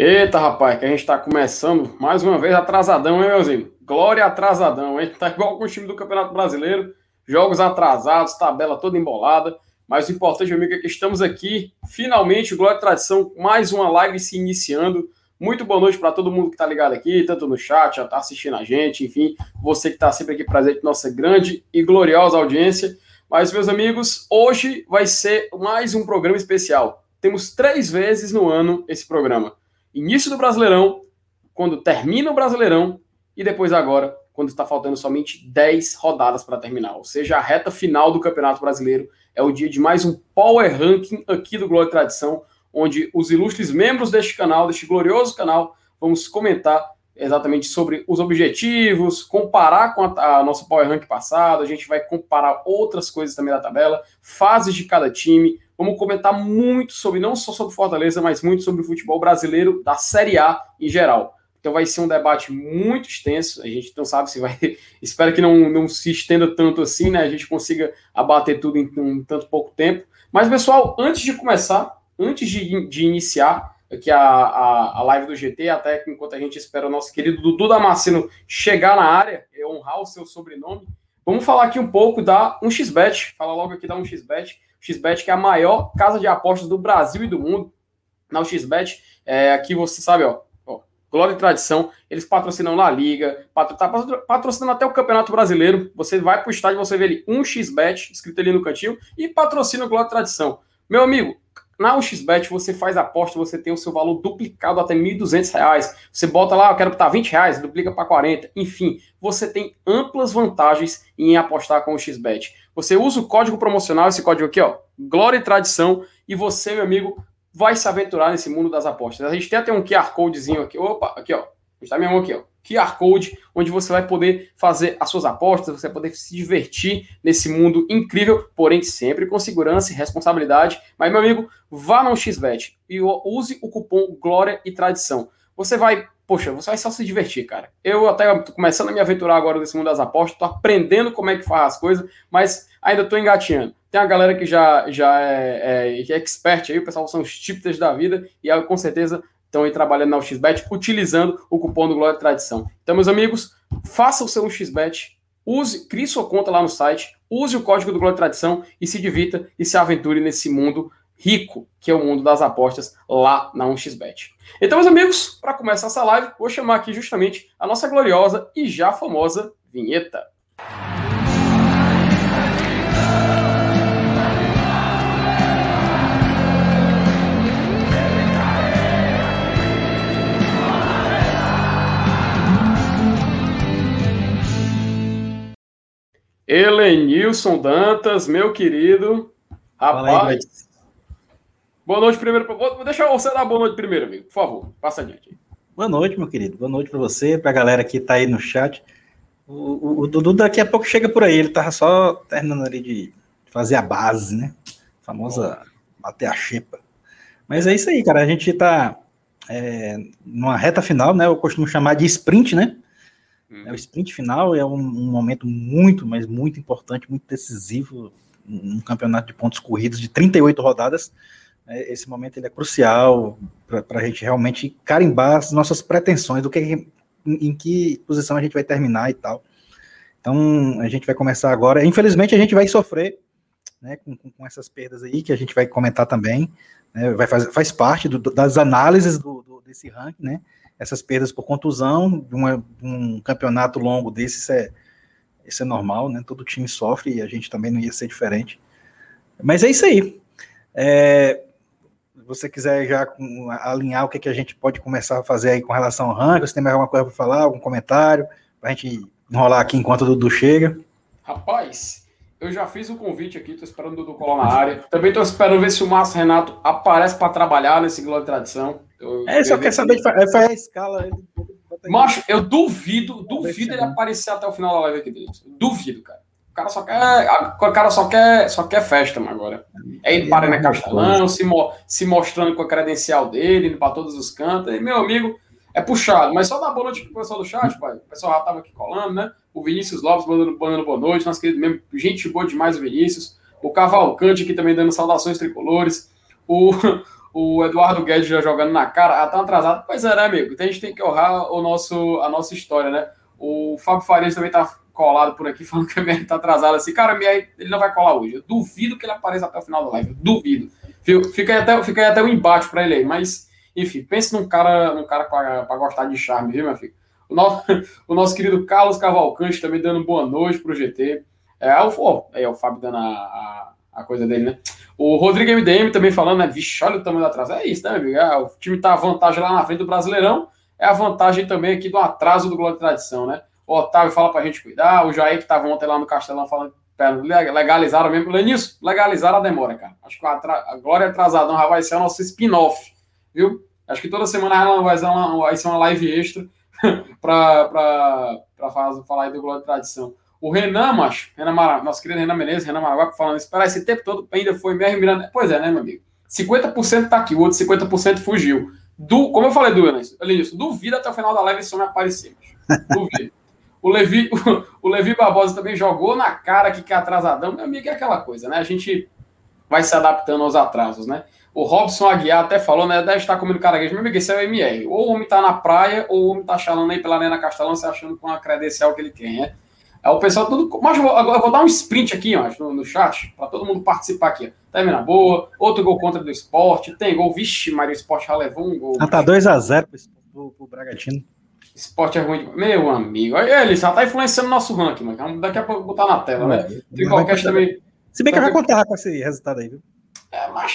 Eita, rapaz, que a gente está começando mais uma vez atrasadão, hein, meuzinho? Glória atrasadão, hein? Tá igual com o time do Campeonato Brasileiro, jogos atrasados, tabela toda embolada. Mas o importante, amigo, é que estamos aqui, finalmente, Glória e Tradição, mais uma live se iniciando. Muito boa noite para todo mundo que está ligado aqui, tanto no chat, já está assistindo a gente, enfim, você que está sempre aqui presente, nossa grande e gloriosa audiência. Mas, meus amigos, hoje vai ser mais um programa especial. Temos três vezes no ano esse programa início do Brasileirão, quando termina o Brasileirão e depois agora, quando está faltando somente 10 rodadas para terminar. Ou seja, a reta final do Campeonato Brasileiro é o dia de mais um Power Ranking aqui do Glória e Tradição, onde os ilustres membros deste canal, deste glorioso canal, vamos comentar exatamente sobre os objetivos, comparar com a, a nossa Power Rank passada, a gente vai comparar outras coisas também da tabela, fases de cada time, Vamos comentar muito sobre, não só sobre Fortaleza, mas muito sobre o futebol brasileiro da Série A em geral. Então vai ser um debate muito extenso. A gente não sabe se vai. Espero que não, não se estenda tanto assim, né? A gente consiga abater tudo em um tanto pouco tempo. Mas, pessoal, antes de começar, antes de, de iniciar aqui a, a, a live do GT, até enquanto a gente espera o nosso querido Dudu Damasceno chegar na área honrar o seu sobrenome, vamos falar aqui um pouco da 1xBet. Fala logo aqui da 1xBet XBet, que é a maior casa de apostas do Brasil e do mundo. Na XBet, é, aqui você sabe, ó, ó, glória e tradição, eles patrocinam La Liga, patro, tá patrocinando até o Campeonato Brasileiro. Você vai para o estádio, você vê ali um XBet escrito ali no cantinho e patrocina o Glória e Tradição. Meu amigo, na UXBet você faz aposta, você tem o seu valor duplicado até R$ 1.200. Você bota lá, eu quero botar 20 reais, duplica para 40. Enfim, você tem amplas vantagens em apostar com o XBet. Você usa o código promocional, esse código aqui, ó, Glória e Tradição, e você, meu amigo, vai se aventurar nesse mundo das apostas. A gente tem até um QR Codezinho aqui. Opa, aqui, ó. Está minha mão aqui, ó. QR Code, onde você vai poder fazer as suas apostas, você vai poder se divertir nesse mundo incrível, porém sempre com segurança e responsabilidade. Mas, meu amigo, vá no XBET e use o cupom Glória e Tradição. Você vai, poxa, você vai só se divertir, cara. Eu até tô começando a me aventurar agora nesse mundo das apostas, tô aprendendo como é que faz as coisas, mas ainda tô engatinhando. Tem a galera que já, já é, é, é expert aí, o pessoal são os tipsters da vida, e com certeza estão aí trabalhando na XBet, utilizando o cupom do Glória Tradição. Então, meus amigos, faça o seu XBet, use, crie sua conta lá no site, use o código do Glória Tradição e se divirta e se aventure nesse mundo rico, que é o mundo das apostas lá na 1xBet. Então, meus amigos, para começar essa live, vou chamar aqui justamente a nossa gloriosa e já famosa vinheta. Helenilson Dantas, meu querido. Rapaz. Boa noite primeiro. Deixa você dar boa noite primeiro, amigo. Por favor, passa adiante. Boa noite, meu querido. Boa noite para você, para a galera que está aí no chat. O, o, o, Dudu daqui a pouco chega por aí. Ele tava só terminando ali de fazer a base, né? A famosa bater a xepa. Mas é isso aí, cara. A gente está é, numa reta final, né? Eu costumo chamar de sprint, né? Hum. É o sprint final é um, um, momento muito, mas muito importante, muito decisivo, um campeonato de pontos corridos de 38 rodadas. É, esse momento ele é crucial para a gente realmente carimbar as nossas pretensões, do que em, que posição a gente vai terminar e tal. Então a gente vai começar agora. Infelizmente a gente vai sofrer né, com, com, essas perdas aí, que a gente vai comentar também. Né, vai faz, faz parte do, das análises do, do, desse ranking, né? essas perdas por contusão, de uma, um campeonato longo desse, isso é, isso é normal, né? Todo time sofre e a gente também não ia ser diferente. Mas é isso aí. É, você quiser já alinhar o que, que a gente pode começar a fazer aí com relação ao ranking, você tem mais alguma coisa para falar, algum comentário, para a gente enrolar aqui enquanto o Dudu chega? Rapaz, eu já fiz o convite aqui, tô esperando o Dudu colar na área. Também tô esperando ver se o Márcio Renato aparece para trabalhar nesse Glória de Tradição. Eu, é, só quer saber de fazer a escala. Ele... Macho, eu duvido, duvido ele aparecer até o final da live aqui dele. Duvido, cara. Cara só quer, o cara só quer, só quer festa, agora. É ele para na Castelão, se, mo se mostrando com a credencial dele, indo para todos os cantos. E, meu amigo, é puxado. Mas só dá boa noite pro pessoal do chat, pai. O pessoal já tava aqui colando, né? O Vinícius Lopes mandando, mandando boa noite. Nosso querido mesmo, gente boa demais, o Vinícius. O Cavalcante aqui também dando saudações tricolores. O, o Eduardo Guedes já jogando na cara, ah, tá atrasado. Pois é, né, amigo? Então a gente tem que honrar o nosso, a nossa história, né? O Fábio Farias também tá colado por aqui, falando que a MR tá atrasado assim. Cara, a ele não vai colar hoje. Eu duvido que ele apareça até o final da live. Duvido. Fica aí até, fica aí até um embate para ele aí. Mas, enfim, pense num cara, num cara para gostar de charme, viu, meu filho? O nosso, o nosso querido Carlos Cavalcante também dando boa noite pro GT. É, o, oh, aí, o Fábio dando a, a, a, coisa dele, né? O Rodrigo MDM também falando, né? Vixe, olha o tamanho do atraso. É isso, né, meu amigo? É, o time tá à vantagem lá na frente do Brasileirão. É a vantagem também aqui do atraso do Glória de Tradição, né? O Otávio fala pra gente cuidar. O Jair, que tava ontem lá no Castelão, falando legalizaram mesmo. Lenício, legalizaram a demora, cara. Acho que a, a Glória Atrasadão já vai ser o nosso spin-off, viu? Acho que toda semana ela vai ser uma, vai ser uma live extra para falar aí do Glória Tradição. O Renan, macho, Renan Mara, nosso querido Renan Menezes, Renan Maraguá, falando, esperar esse tempo todo ainda foi mesmo Miranda. Pois é, né, meu amigo? 50% tá aqui, o outro 50% fugiu. Du, como eu falei do Elenilson, duvido até o final da live esse homem aparecer. Duvido. O Levi, o, Levi Barbosa também jogou na cara que, que é atrasadão. Meu amigo, é aquela coisa, né? A gente vai se adaptando aos atrasos, né? O Robson Aguiar até falou, né? Deve estar comendo caranguejo. Meu amigo, esse é o MR. Ou o homem tá na praia, ou o homem tá chalando aí pela Arena Castelão, se achando com a credencial que ele tem, né? É o pessoal tudo. Mas agora eu vou dar um sprint aqui, ó, no, no chat, para todo mundo participar aqui. Termina boa, outro gol contra do esporte. Tem gol, vixe, Maria, o esporte já levou um gol. Ah, tá 2x0 pro, pro Bragantino. Esporte é ruim. Meu amigo, ele já tá influenciando nosso ranking, vamos daqui a pouco botar na tela, né? Tem qualquer também. Se bem que já contava com esse resultado aí, viu? É, mas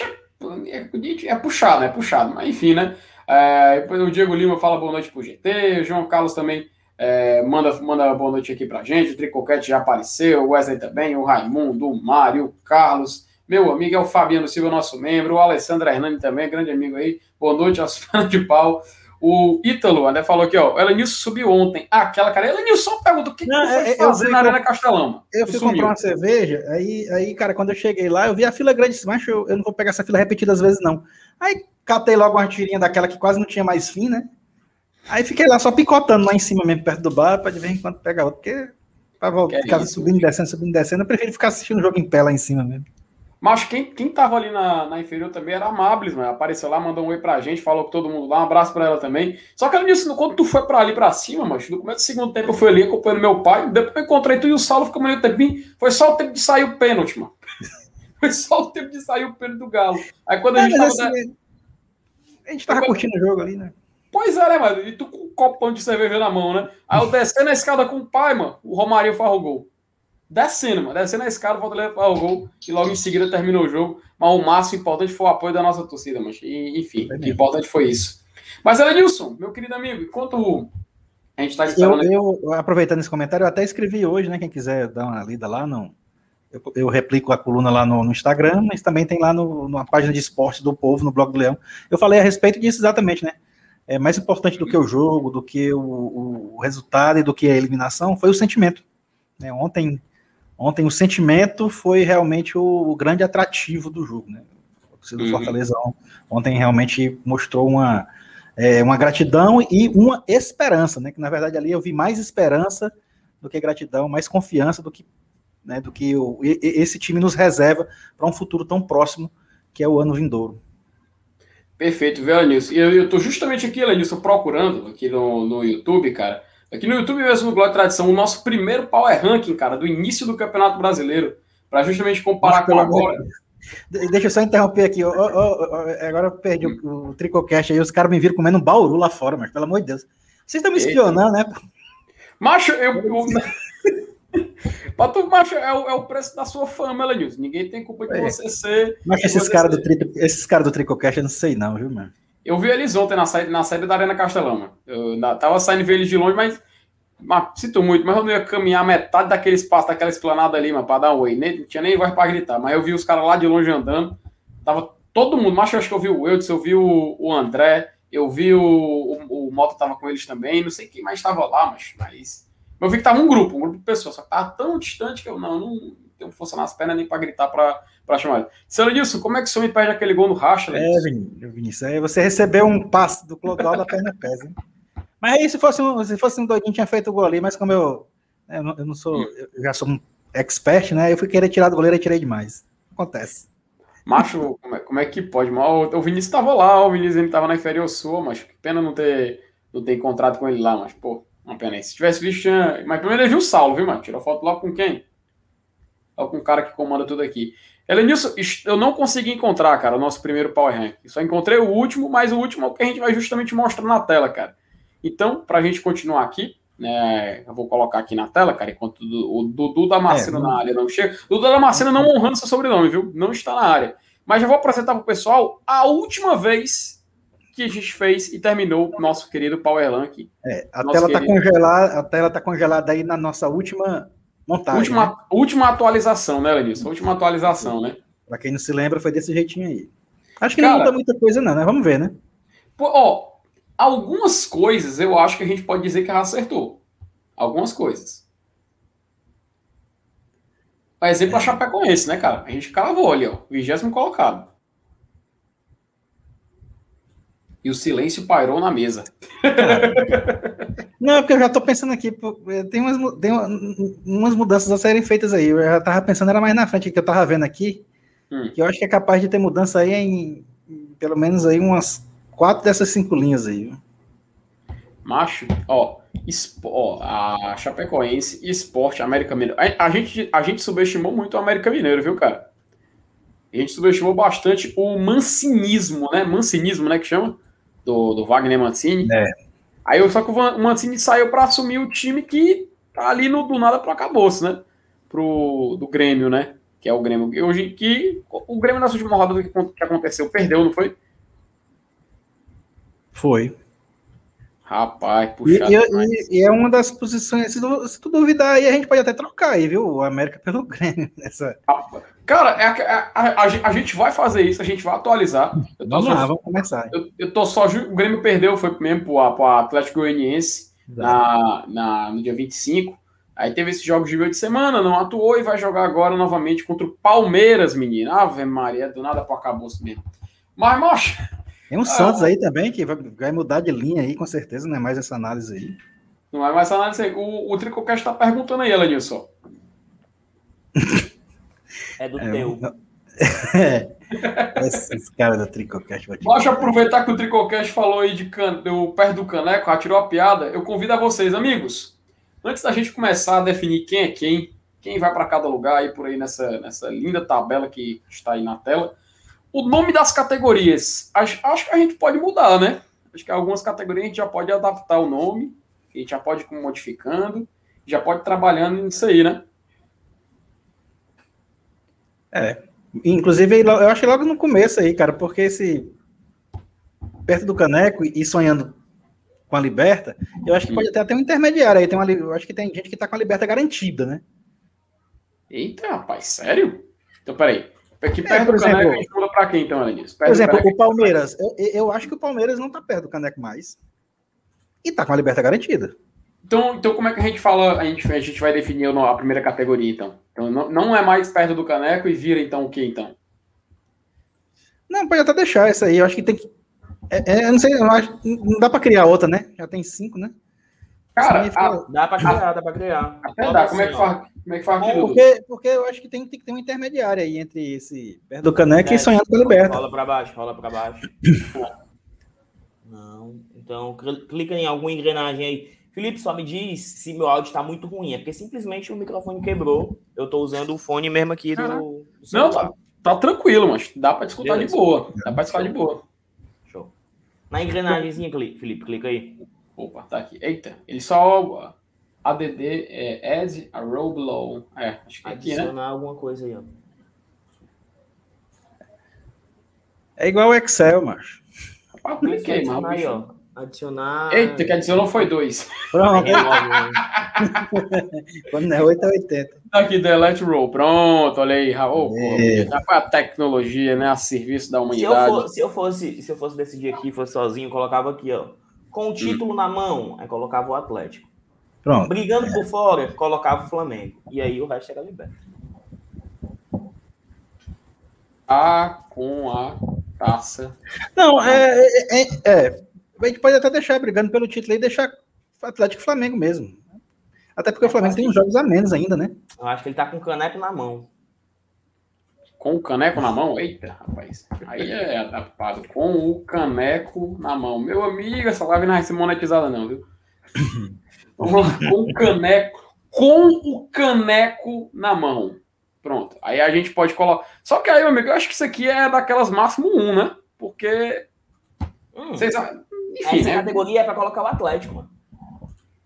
é, é puxado, é puxado, mas enfim, né? É, o Diego Lima fala boa noite pro GT, o João Carlos também é, manda, manda boa noite aqui pra gente. O Tricoquete já apareceu, o Wesley também, o Raimundo, o Mário, o Carlos, meu amigo é o Fabiano Silva, nosso membro, o Alessandro Hernani também, grande amigo aí. Boa noite aos fãs de pau. O Ítalo, né, falou aqui, ó, o Elenilson subiu ontem. Ah, aquela cara, Elenilson só pergunta o que, não, que foi é, fazer na Arena Castelão. Eu fui comprar uma cerveja, aí, aí, cara, quando eu cheguei lá, eu vi a fila grande, mas eu, eu não vou pegar essa fila repetidas vezes, não. Aí catei logo uma tirinha daquela que quase não tinha mais fim, né? Aí fiquei lá só picotando lá em cima mesmo, perto do bar, para de vez em quando pegar outro, porque pra voltar, ficar isso, subindo e descendo, subindo e descendo, eu prefiro ficar assistindo o jogo em pé lá em cima mesmo. Mas quem, quem tava ali na, na inferior também era a Mables, mano. Apareceu lá, mandou um oi pra gente, falou com todo mundo lá, um abraço pra ela também. Só que ela disse, quando tu foi pra ali pra cima, mano, no começo do segundo tempo eu fui ali acompanhando meu pai, depois eu encontrei tu e o Saulo ficou meio tempinho. Foi só o tempo de sair o pênalti, mano. foi só o tempo de sair o pênalti do Galo. Aí quando a é, gente tava. Assim, a gente tava curtindo o jogo ali, né? Pois é, né, mano? E tu com um copão de cerveja na mão, né? Aí eu descendo a escada com o pai, mano, o Romário farrou gol descendo, mano. Descendo a escada, o Fortaleza o gol e logo em seguida terminou o jogo. Mas o máximo importante foi o apoio da nossa torcida, mas enfim, o importante foi isso. Mas, Elenilson, meu querido amigo, enquanto a gente está esperando. Eu, eu, aproveitando esse comentário, eu até escrevi hoje, né? Quem quiser dar uma lida lá, não. Eu, eu replico a coluna lá no, no, Instagram, mas também tem lá no, numa página de esporte do povo, no blog do Leão. Eu falei a respeito disso exatamente, né? É mais importante do que o jogo, do que o, o resultado e do que a eliminação foi o sentimento. Né? Ontem Ontem o sentimento foi realmente o, o grande atrativo do jogo, né? O do uhum. Fortaleza ontem realmente mostrou uma, é, uma gratidão e uma esperança, né? Que na verdade ali eu vi mais esperança do que gratidão, mais confiança do que, né, do que o, esse time nos reserva para um futuro tão próximo que é o ano vindouro. Perfeito, viu, Anilson? Eu estou justamente aqui, Anilson, procurando aqui no, no YouTube, cara Aqui no YouTube mesmo, no Glória Tradição, o nosso primeiro Power Ranking, cara, do início do Campeonato Brasileiro, para justamente comparar com agora. Deixa eu só interromper aqui. Oh, oh, oh, agora eu perdi o, o Tricocast aí. Os caras me viram comendo um bauru lá fora, mas pelo amor de Deus. Vocês estão me espionando, né? Macho, eu. eu... tu, macho, é o, é o preço da sua fama, Elenilson. Ninguém tem culpa de é. você ser. Mas esses caras do, tri... esses cara do Tricocast eu não sei, não, viu, mano? Eu vi eles ontem na saída, na saída da Arena Castelão, mano. Eu na, tava saindo ver eles de longe, mas, mas. Sinto muito, mas eu não ia caminhar metade daquele espaço, daquela esplanada ali, mano, pra dar um oi. Nem, não tinha nem voz pra gritar. Mas eu vi os caras lá de longe andando. Tava todo mundo, mas eu acho que eu vi o Eudes, eu vi o, o André, eu vi o, o, o tava com eles também. Não sei quem mais tava lá, mas. mas eu vi que tava um grupo, um grupo de pessoas, só que tava tão distante que eu não, não tenho força nas pernas nem pra gritar pra para chamar. Seu Nilson, como é que o senhor impede aquele gol no racha? É, Vinícius, aí você recebeu um passe do Clodoaldo da perna pesa. Mas aí, se fosse, um, se fosse um doidinho, tinha feito o gol ali, mas como eu, né, eu, não, eu não sou, eu já sou um expert, né? Eu fui querer tirar do goleiro e tirei demais. Acontece. Macho, como é, como é que pode? Mal, o Vinícius tava lá, o Vinícius ele tava na inferior sul, mas que pena não ter, não ter encontrado com ele lá, mas, pô, uma pena. Se tivesse visto, tinha... mas primeiro ele viu o Saulo, viu, mano? Tirou foto lá com quem? Lá com o cara que comanda tudo aqui. Elenilson, eu não consegui encontrar, cara, o nosso primeiro Power Rank. Só encontrei o último, mas o último é o que a gente vai justamente mostrar na tela, cara. Então, pra gente continuar aqui, né, eu vou colocar aqui na tela, cara, enquanto o Dudu Damasceno é, na área não chega. Dudu Damasceno não honrando seu sobrenome, viu? Não está na área. Mas já vou apresentar para o pessoal a última vez que a gente fez e terminou o nosso querido Powerlan aqui. É, a tela está congelada, a tela tá congelada aí na nossa última montagem. Última, né? última atualização, né, Lenilson? Última atualização, né? Para quem não se lembra, foi desse jeitinho aí. Acho que Cara, não muda muita coisa, não, né? Vamos ver, né? Pô, ó, algumas coisas eu acho que a gente pode dizer que ela acertou. Algumas coisas. Por exemplo, é. a Chapecoense, né, cara? A gente cravou ali, ó. Vigésimo colocado. E o silêncio pairou na mesa. Não, porque eu já tô pensando aqui, tem umas, tem umas mudanças a serem feitas aí. Eu já tava pensando, era mais na frente, que eu tava vendo aqui, hum. que eu acho que é capaz de ter mudança aí em, pelo menos aí umas quatro dessas cinco linhas aí. Macho, ó, ó a Chapecoense, Esporte, América Mineiro. A, a, gente, a gente subestimou muito o América Mineiro, viu, cara? A gente subestimou bastante o mancinismo, né? Mancinismo, né, que chama? do, do Wagner Mancini. É. Aí só que o Mancini saiu para assumir o time que tá ali no, do nada pro acabouço, né? Pro, do Grêmio, né? Que é o Grêmio. Hoje que o Grêmio nessa última rodada que aconteceu, perdeu, não foi? Foi. Rapaz, puxado. E, e, e, é uma das posições, se tu, se tu, duvidar aí, a gente pode até trocar aí, viu? O América pelo Grêmio. Nessa... Cara, é, é, a, a, a, gente vai fazer isso, a gente vai atualizar. vamos lá, vamos começar. Eu, eu tô só. O Grêmio perdeu, foi mesmo pro, pro Atlético Goianiense na, na, no dia 25. Aí teve esse jogo de meio de semana, não atuou e vai jogar agora novamente contra o Palmeiras, menino. Ave Maria, do nada pro acabou mesmo. Mas, macho, tem um ah, Santos aí também que vai, vai, mudar de linha aí, com certeza, não é mais essa análise aí. Não é mais essa análise aí. O, o Tricocast está perguntando aí, Elenilson. É do é, teu. É. Esses caras da Tricocast. Deixa eu aproveitar que o Tricocast falou aí de can... do, perto do caneco, atirou a piada. Eu convido a vocês, amigos, antes da gente começar a definir quem é quem, quem vai para cada lugar aí por aí nessa, nessa linda tabela que está aí na tela, o nome das categorias, acho, acho, que a gente pode mudar, né? Acho que algumas categorias a gente já pode adaptar o nome, a gente já pode ir modificando, já pode ir trabalhando nisso aí, né? É. Inclusive, eu acho que logo no começo aí, cara, porque esse. Perto do caneco e sonhando com a liberta, eu acho que pode até ter um intermediário aí. Tem uma, eu acho que tem gente que tá com a liberta garantida, né? Eita, rapaz, sério? Então, peraí. É, perto é, do exemplo, Caneco, a gente pula para quem, então, Alanis? Por exemplo, o Palmeiras. Eu, eu, acho que o Palmeiras não está perto do Caneco mais. E está com a liberta garantida. Então, então, como é que a gente fala? A gente, a gente vai definir a primeira categoria, então. Então, não, não é mais perto do Caneco e vira, então, o que, então? Não, pode até deixar essa aí. Eu acho que tem que. É, é, eu não sei, eu acho, não dá para criar outra, né? Já tem cinco, né? Cara, a, dá para criar, dá para criar. Até dá. Como é que faz? Como é que faz é, porque, porque eu acho que tem, tem, que ter um intermediário aí entre esse perto do caneco é, e sonhando com a liberta. Rola para baixo, rola para baixo. Não. Então, clica em alguma engrenagem aí. Felipe, só me diz se meu áudio está muito ruim. É porque simplesmente o microfone quebrou. Eu estou usando o fone mesmo aqui do, do Não, tá, tá, tranquilo, mas dá para escutar Beleza. de boa. Dá para escutar de boa. Show. Na engrenagemzinha, Felipe, clica aí. Opa, tá aqui. Eita, ele só. ADD é add a row below. É, acho que é aqui, né? Adicionar alguma coisa aí, ó. É igual o Excel, macho. Ah, cliquei, mano. Aí, ó. Adicionar. Eita, que adicionou foi dois. Pronto. Quando não é 8 é 80. Aqui, delete row. Pronto, olha aí, Raul. É. A tecnologia, né? A serviço da humanidade. Se eu, for, se eu, fosse, se eu fosse decidir aqui, fosse sozinho, colocava aqui, ó com o título hum. na mão, aí colocava o Atlético. Pronto. Brigando por fora, colocava o Flamengo. E aí o resto era liberto. A com a taça. Não, é, é, é, é, A gente pode até deixar brigando pelo título e deixar o Atlético e Flamengo mesmo. Até porque o Flamengo tem uns jogos a menos ainda, né? Eu acho que ele tá com o caneco na mão. Com o caneco na mão? Eita, rapaz. Aí é adaptado. Com o caneco na mão. Meu amigo, essa live não vai ser monetizada, não, viu? Vamos lá, com o caneco. Com o caneco na mão. Pronto. Aí a gente pode colocar. Só que aí, meu amigo, eu acho que isso aqui é daquelas máximo 1, né? Porque. Hum. Vocês... Enfim, Essa né? categoria é para colocar o Atlético, mano.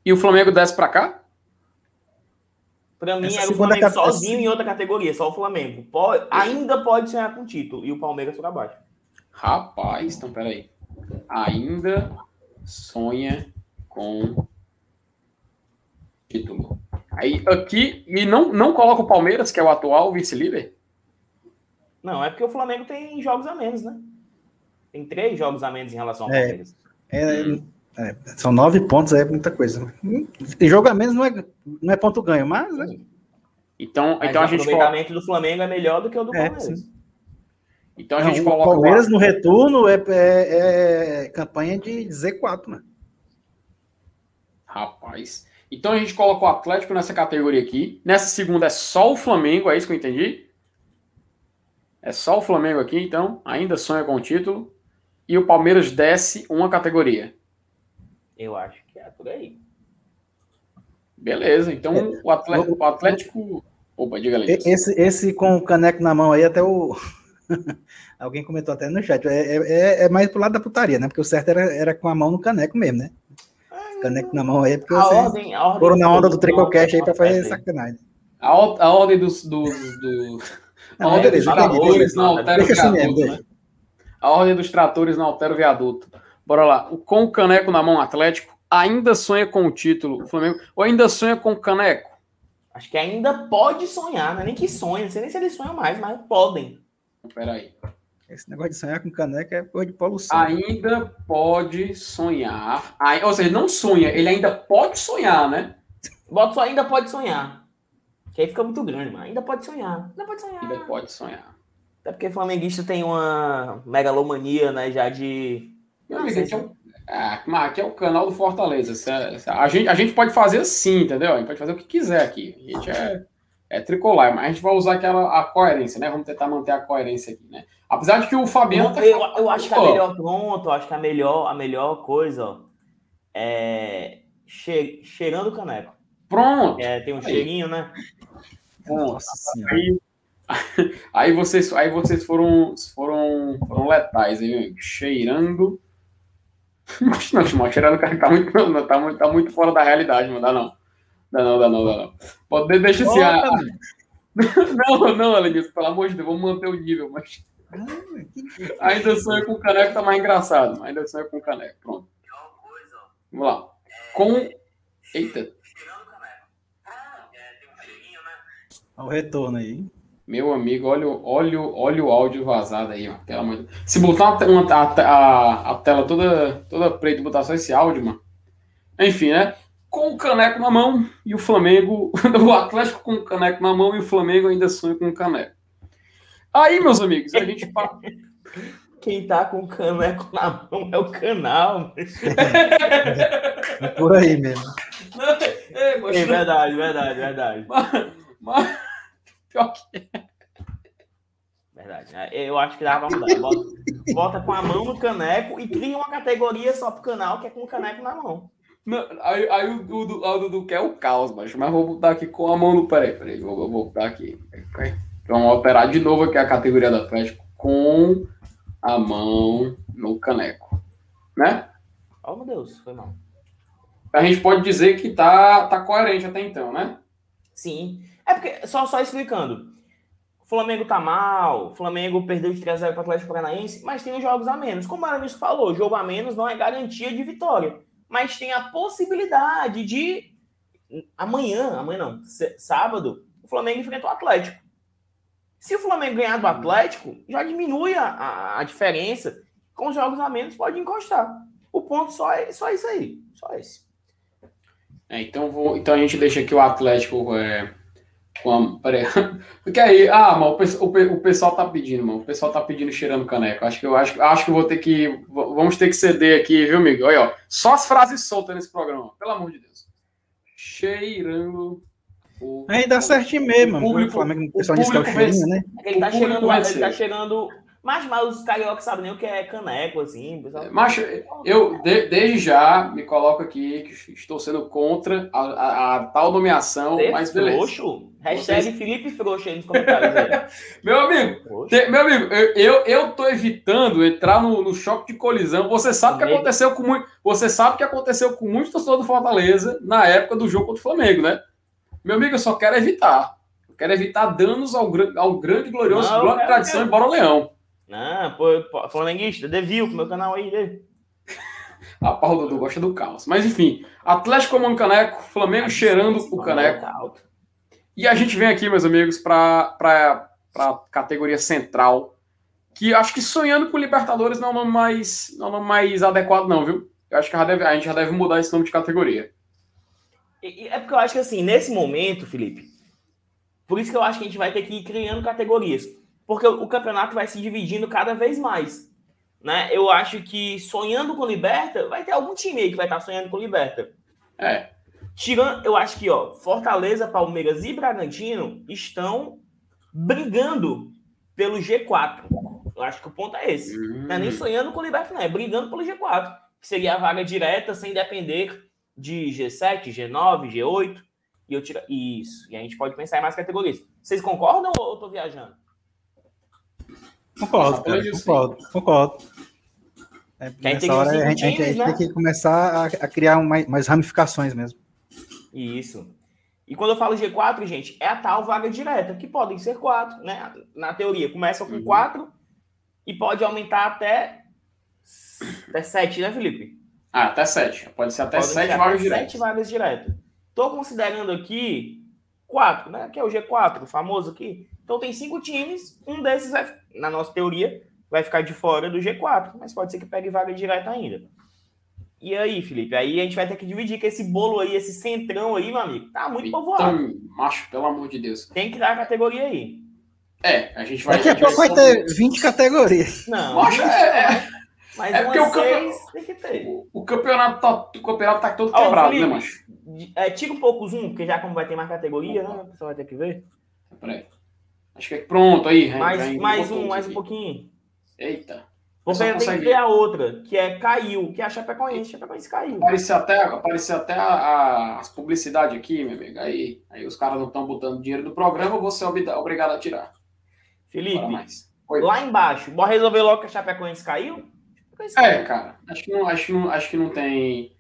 E o Flamengo desce para cá? Para mim, era o Flamengo cap... sozinho em outra categoria, só o Flamengo. Pode, ainda pode sonhar com título. E o Palmeiras para baixo. Rapaz, então peraí. Ainda sonha com título. Aí aqui, e não, não coloca o Palmeiras, que é o atual vice-líder? Não, é porque o Flamengo tem jogos a menos, né? Tem três jogos a menos em relação ao é, Palmeiras. É, é, são nove pontos, é muita coisa. Tem jogo a menos não é, não é ponto ganho, mas. Né? Então, mas então a gente. O aproveitamento do Flamengo é melhor do que o do é, Palmeiras. Sim. Então a gente não, coloca. O Palmeiras no retorno é, é, é, campanha de Z4, né? Rapaz. Então a gente coloca o Atlético nessa categoria aqui. Nessa segunda é só o Flamengo, é isso que eu entendi? É só o Flamengo aqui, então. Ainda sonha com o título. E o Palmeiras desce uma categoria. Eu acho que é por aí. Beleza, então é, o, Atlético, o Atlético. Opa, diga ali. Esse, esse com o caneco na mão aí, até o. Alguém comentou até no chat. É, é, é, mais pro lado da putaria, né? Porque o certo era, era com a mão no caneco mesmo, né? Caneco na mão aí, porque a ordem, a ordem foram na onda do Tricocast aí pra fazer sacanagem. A, a ordem dos. dos do... A ordem dos tratores não altera o viaduto, né? A ordem dos tratores não altera o viaduto. Bora lá. Com o caneco na mão, Atlético ainda sonha com o título, o Flamengo, ou ainda sonha com o caneco? Acho que ainda pode sonhar, não é nem que sonha, não sei nem se eles sonham mais, mas podem. Peraí. Esse negócio de sonhar com caneca é coisa de poluição. Ainda pode sonhar. Aí, ou seja, não sonha, ele ainda pode sonhar, né? Bota só ainda pode sonhar. Que aí fica muito grande, mas ainda pode sonhar. Ainda pode sonhar. Ainda pode sonhar. Até porque o flamenguista tem uma megalomania, né, já de meu amigo, aqui é, o, ah, aqui é o canal do Fortaleza. A gente, a gente pode fazer assim, entendeu? A gente pode fazer o que quiser aqui. A gente é, é tricolar, mas a gente vai usar aquela a coerência, né? Vamos tentar manter a coerência aqui, né? Apesar de que o Fabiano. Tá eu, eu acho que a melhor pronto, acho que a melhor, a melhor coisa ó, é che, cheirando o caneco. Pronto. É, tem um aí. cheirinho, né? Nossa Aí, aí vocês, aí vocês foram, foram, foram letais, aí, cheirando não, Timão, tirando o cara tá muito, não, tá, muito, tá muito fora da realidade, não dá não. Dá não, dá não, dá não. Pode, deixa assim. A... não, não, Alenilson, pelo amor de Deus, vamos manter o nível, mas. Ainda sonho com o caneco, tá mais engraçado. Ainda sonho com o caneco. Pronto. Vamos lá. Com. Eita. Olha o retorno aí. Meu amigo, olha, olha, olha o áudio vazado aí, ó. Pelo amor de... Se botar uma, uma, a, a, a, tela toda, toda preta e botar só esse áudio, mano. Enfim, né? Com o caneco na mão e o Flamengo. o Atlético com o caneco na mão e o Flamengo ainda sonha com o caneco. Aí, meus amigos, a gente. Quem tá com o caneco na mão é o canal. é por aí mesmo. É, é, é verdade, verdade, verdade. Mas, mas, Pior que é. Verdade. Né? Eu acho que dá pra mudar. Bota, bota, com a mão no caneco e cria uma categoria só pro canal que é com o caneco na mão. Não, aí, aí o, Dudu, o Dudu quer o caos, mas, mas vou botar aqui com a mão no. Peraí, peraí, vou, vou botar aqui. Vamos alterar de novo aqui a categoria do Atlético com a mão no caneco. Né? Oh, meu Deus, foi mal. A gente pode dizer que tá, tá coerente até então, né? Sim. É porque, só, só explicando. O Flamengo tá mal, o Flamengo perdeu de 3x0 para o Atlético Paranaense, mas tem os jogos a menos. Como o Aramis falou, jogo a menos não é garantia de vitória. Mas tem a possibilidade de amanhã, amanhã não, sábado, o Flamengo enfrenta o Atlético. Se o Flamengo ganhar do Atlético, já diminui a, a, a diferença. Com os jogos a menos, pode encostar. O ponto só é só isso aí. Só esse. É, então, vou, então a gente deixa aqui o Atlético é, com peraí. Porque aí, ah, mano, o, o, o, pessoal tá pedindo, mano. O pessoal tá pedindo cheirando caneco. Acho que eu acho, acho que vou ter que. Vamos ter que ceder aqui, viu, amigo? Olha, ó. Só as frases soltas nesse programa, pelo amor de Deus. Cheirando. O, Aí dá certinho mesmo. O público, o Flamengo, o pessoal disse que é o cheirinho, né? Ele tá, chegando, ele tá chegando mas, mas os cariocas sabem nem o que é caneco, assim. Pessoal... Mas eu, de, desde já, me coloco aqui que estou sendo contra a, a, a tal nomeação, Ser mas beleza. Frouxo? Hashtag Vocês... Felipe Frouxo aí nos comentários. Aí. meu amigo, te, meu amigo, eu, eu, tô evitando entrar no, no choque de colisão. Você sabe o que aconteceu com muito. Você sabe que aconteceu com muitos torcedores do Fortaleza na época do jogo contra o Flamengo, né? Meu amigo, eu só quero evitar. Eu quero evitar danos ao, ao grande, glorioso, Não, glória, tradição e Bora Leão. Não, pô, pô flamenguista, devil pro meu canal aí. Dê. A Paulo Dudu gosta do caos. Mas enfim, Atlético comando caneco, Flamengo cheirando o caneco. E a gente vem aqui, meus amigos, para a categoria central, que acho que sonhando com Libertadores não é o nome mais, não é nome mais adequado, não, viu? Eu acho que deve, a gente já deve mudar esse nome de categoria. É porque eu acho que assim, nesse momento, Felipe, por isso que eu acho que a gente vai ter que ir criando categorias porque o campeonato vai se dividindo cada vez mais. Né? Eu acho que sonhando com Liberta, vai ter algum time aí que vai estar sonhando com Liberta. É. Tirando, eu acho que ó, Fortaleza, Palmeiras e Bragantino estão brigando pelo G4. Eu acho que o ponto é esse. Uhum. Não é nem hum. sonhando com Liberta, não, é brigando pelo G4, que seria a vaga direta sem depender de G7, G9, G8. E eu tiro... Isso. E a gente pode pensar em mais categorias. Vocês concordam ou eu tô viajando? Concordo, cara, concordo, concordo. É, nessa hora a gente, times, a gente né? tem que começar a, a criar mais, mais, ramificações mesmo. Isso. E quando eu falo G4, gente, é a tal vaga direta, que podem ser quatro, né? Na teoria, começa com uhum. quatro e pode aumentar até, até sete, né, Felipe? Ah, até sete. Pode ser até sete vagas diretas. Sete vagas diretas. Estou considerando aqui quatro, né? Que é o G4, o famoso aqui. Então tem cinco times, um desses, vai, na nossa teoria, vai ficar de fora do G4, mas pode ser que pegue vaga direta ainda. E aí, Felipe? Aí a gente vai ter que dividir que esse bolo aí, esse centrão aí, meu amigo, tá muito então, povoado. Macho, pelo amor de Deus. Tem que dar a categoria aí. É, a gente vai. Daqui a pouco vai ter 20 categorias. Não, Macho, é, é. Mas é porque o, campeonato, tem que ter. O, o, campeonato tá, o campeonato tá todo quebrado, Felipe, né, macho? É, tira um pouco o zoom, porque já como vai ter mais categoria, né? O pessoal vai ter que ver. Peraí. Acho que é pronto aí. Mais, mais um, mais um pouquinho. Eita. Você tem consegue... que ver a outra, que é caiu, que é a Chapecoense. Chapecoense caiu. Apareceu até, apareceu até a, a, as publicidades aqui, meu amigo. Aí, aí os caras não estão botando dinheiro do programa, você é obrigado a tirar. Felipe, lá embaixo, bora resolver logo que a Chapecoense caiu? É, cara. Acho que não, acho que não, acho que não tem.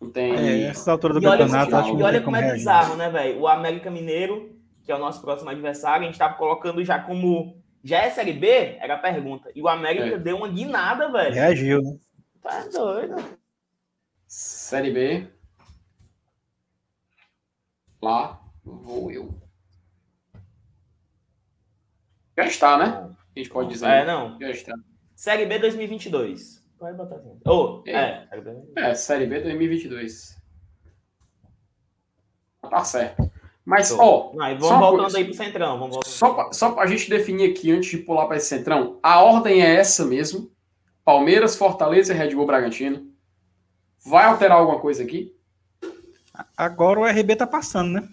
Não tem. É, essa altura do e campeonato, olha, acho que E olha como, como é bizarro, né, velho? O América Mineiro que é o nosso próximo adversário, a gente estava colocando já como. Já é Série B? Era a pergunta. E o América é. deu uma guinada, velho. Reagiu, né? Tá doido. Série B. Lá vou eu. Já está, né? A gente pode dizer. É, não. Já está. Série B 2022. Pode botar assim. Oh, é. É, é, Série B 2022. Tá certo. Mas, ó. Aí, vamos voltando coisa. aí pro Centrão. Vamos só, pra, só pra gente definir aqui, antes de pular para esse Centrão, a ordem é essa mesmo: Palmeiras, Fortaleza e Red Bull Bragantino. Vai alterar alguma coisa aqui? Agora o RB tá passando, né?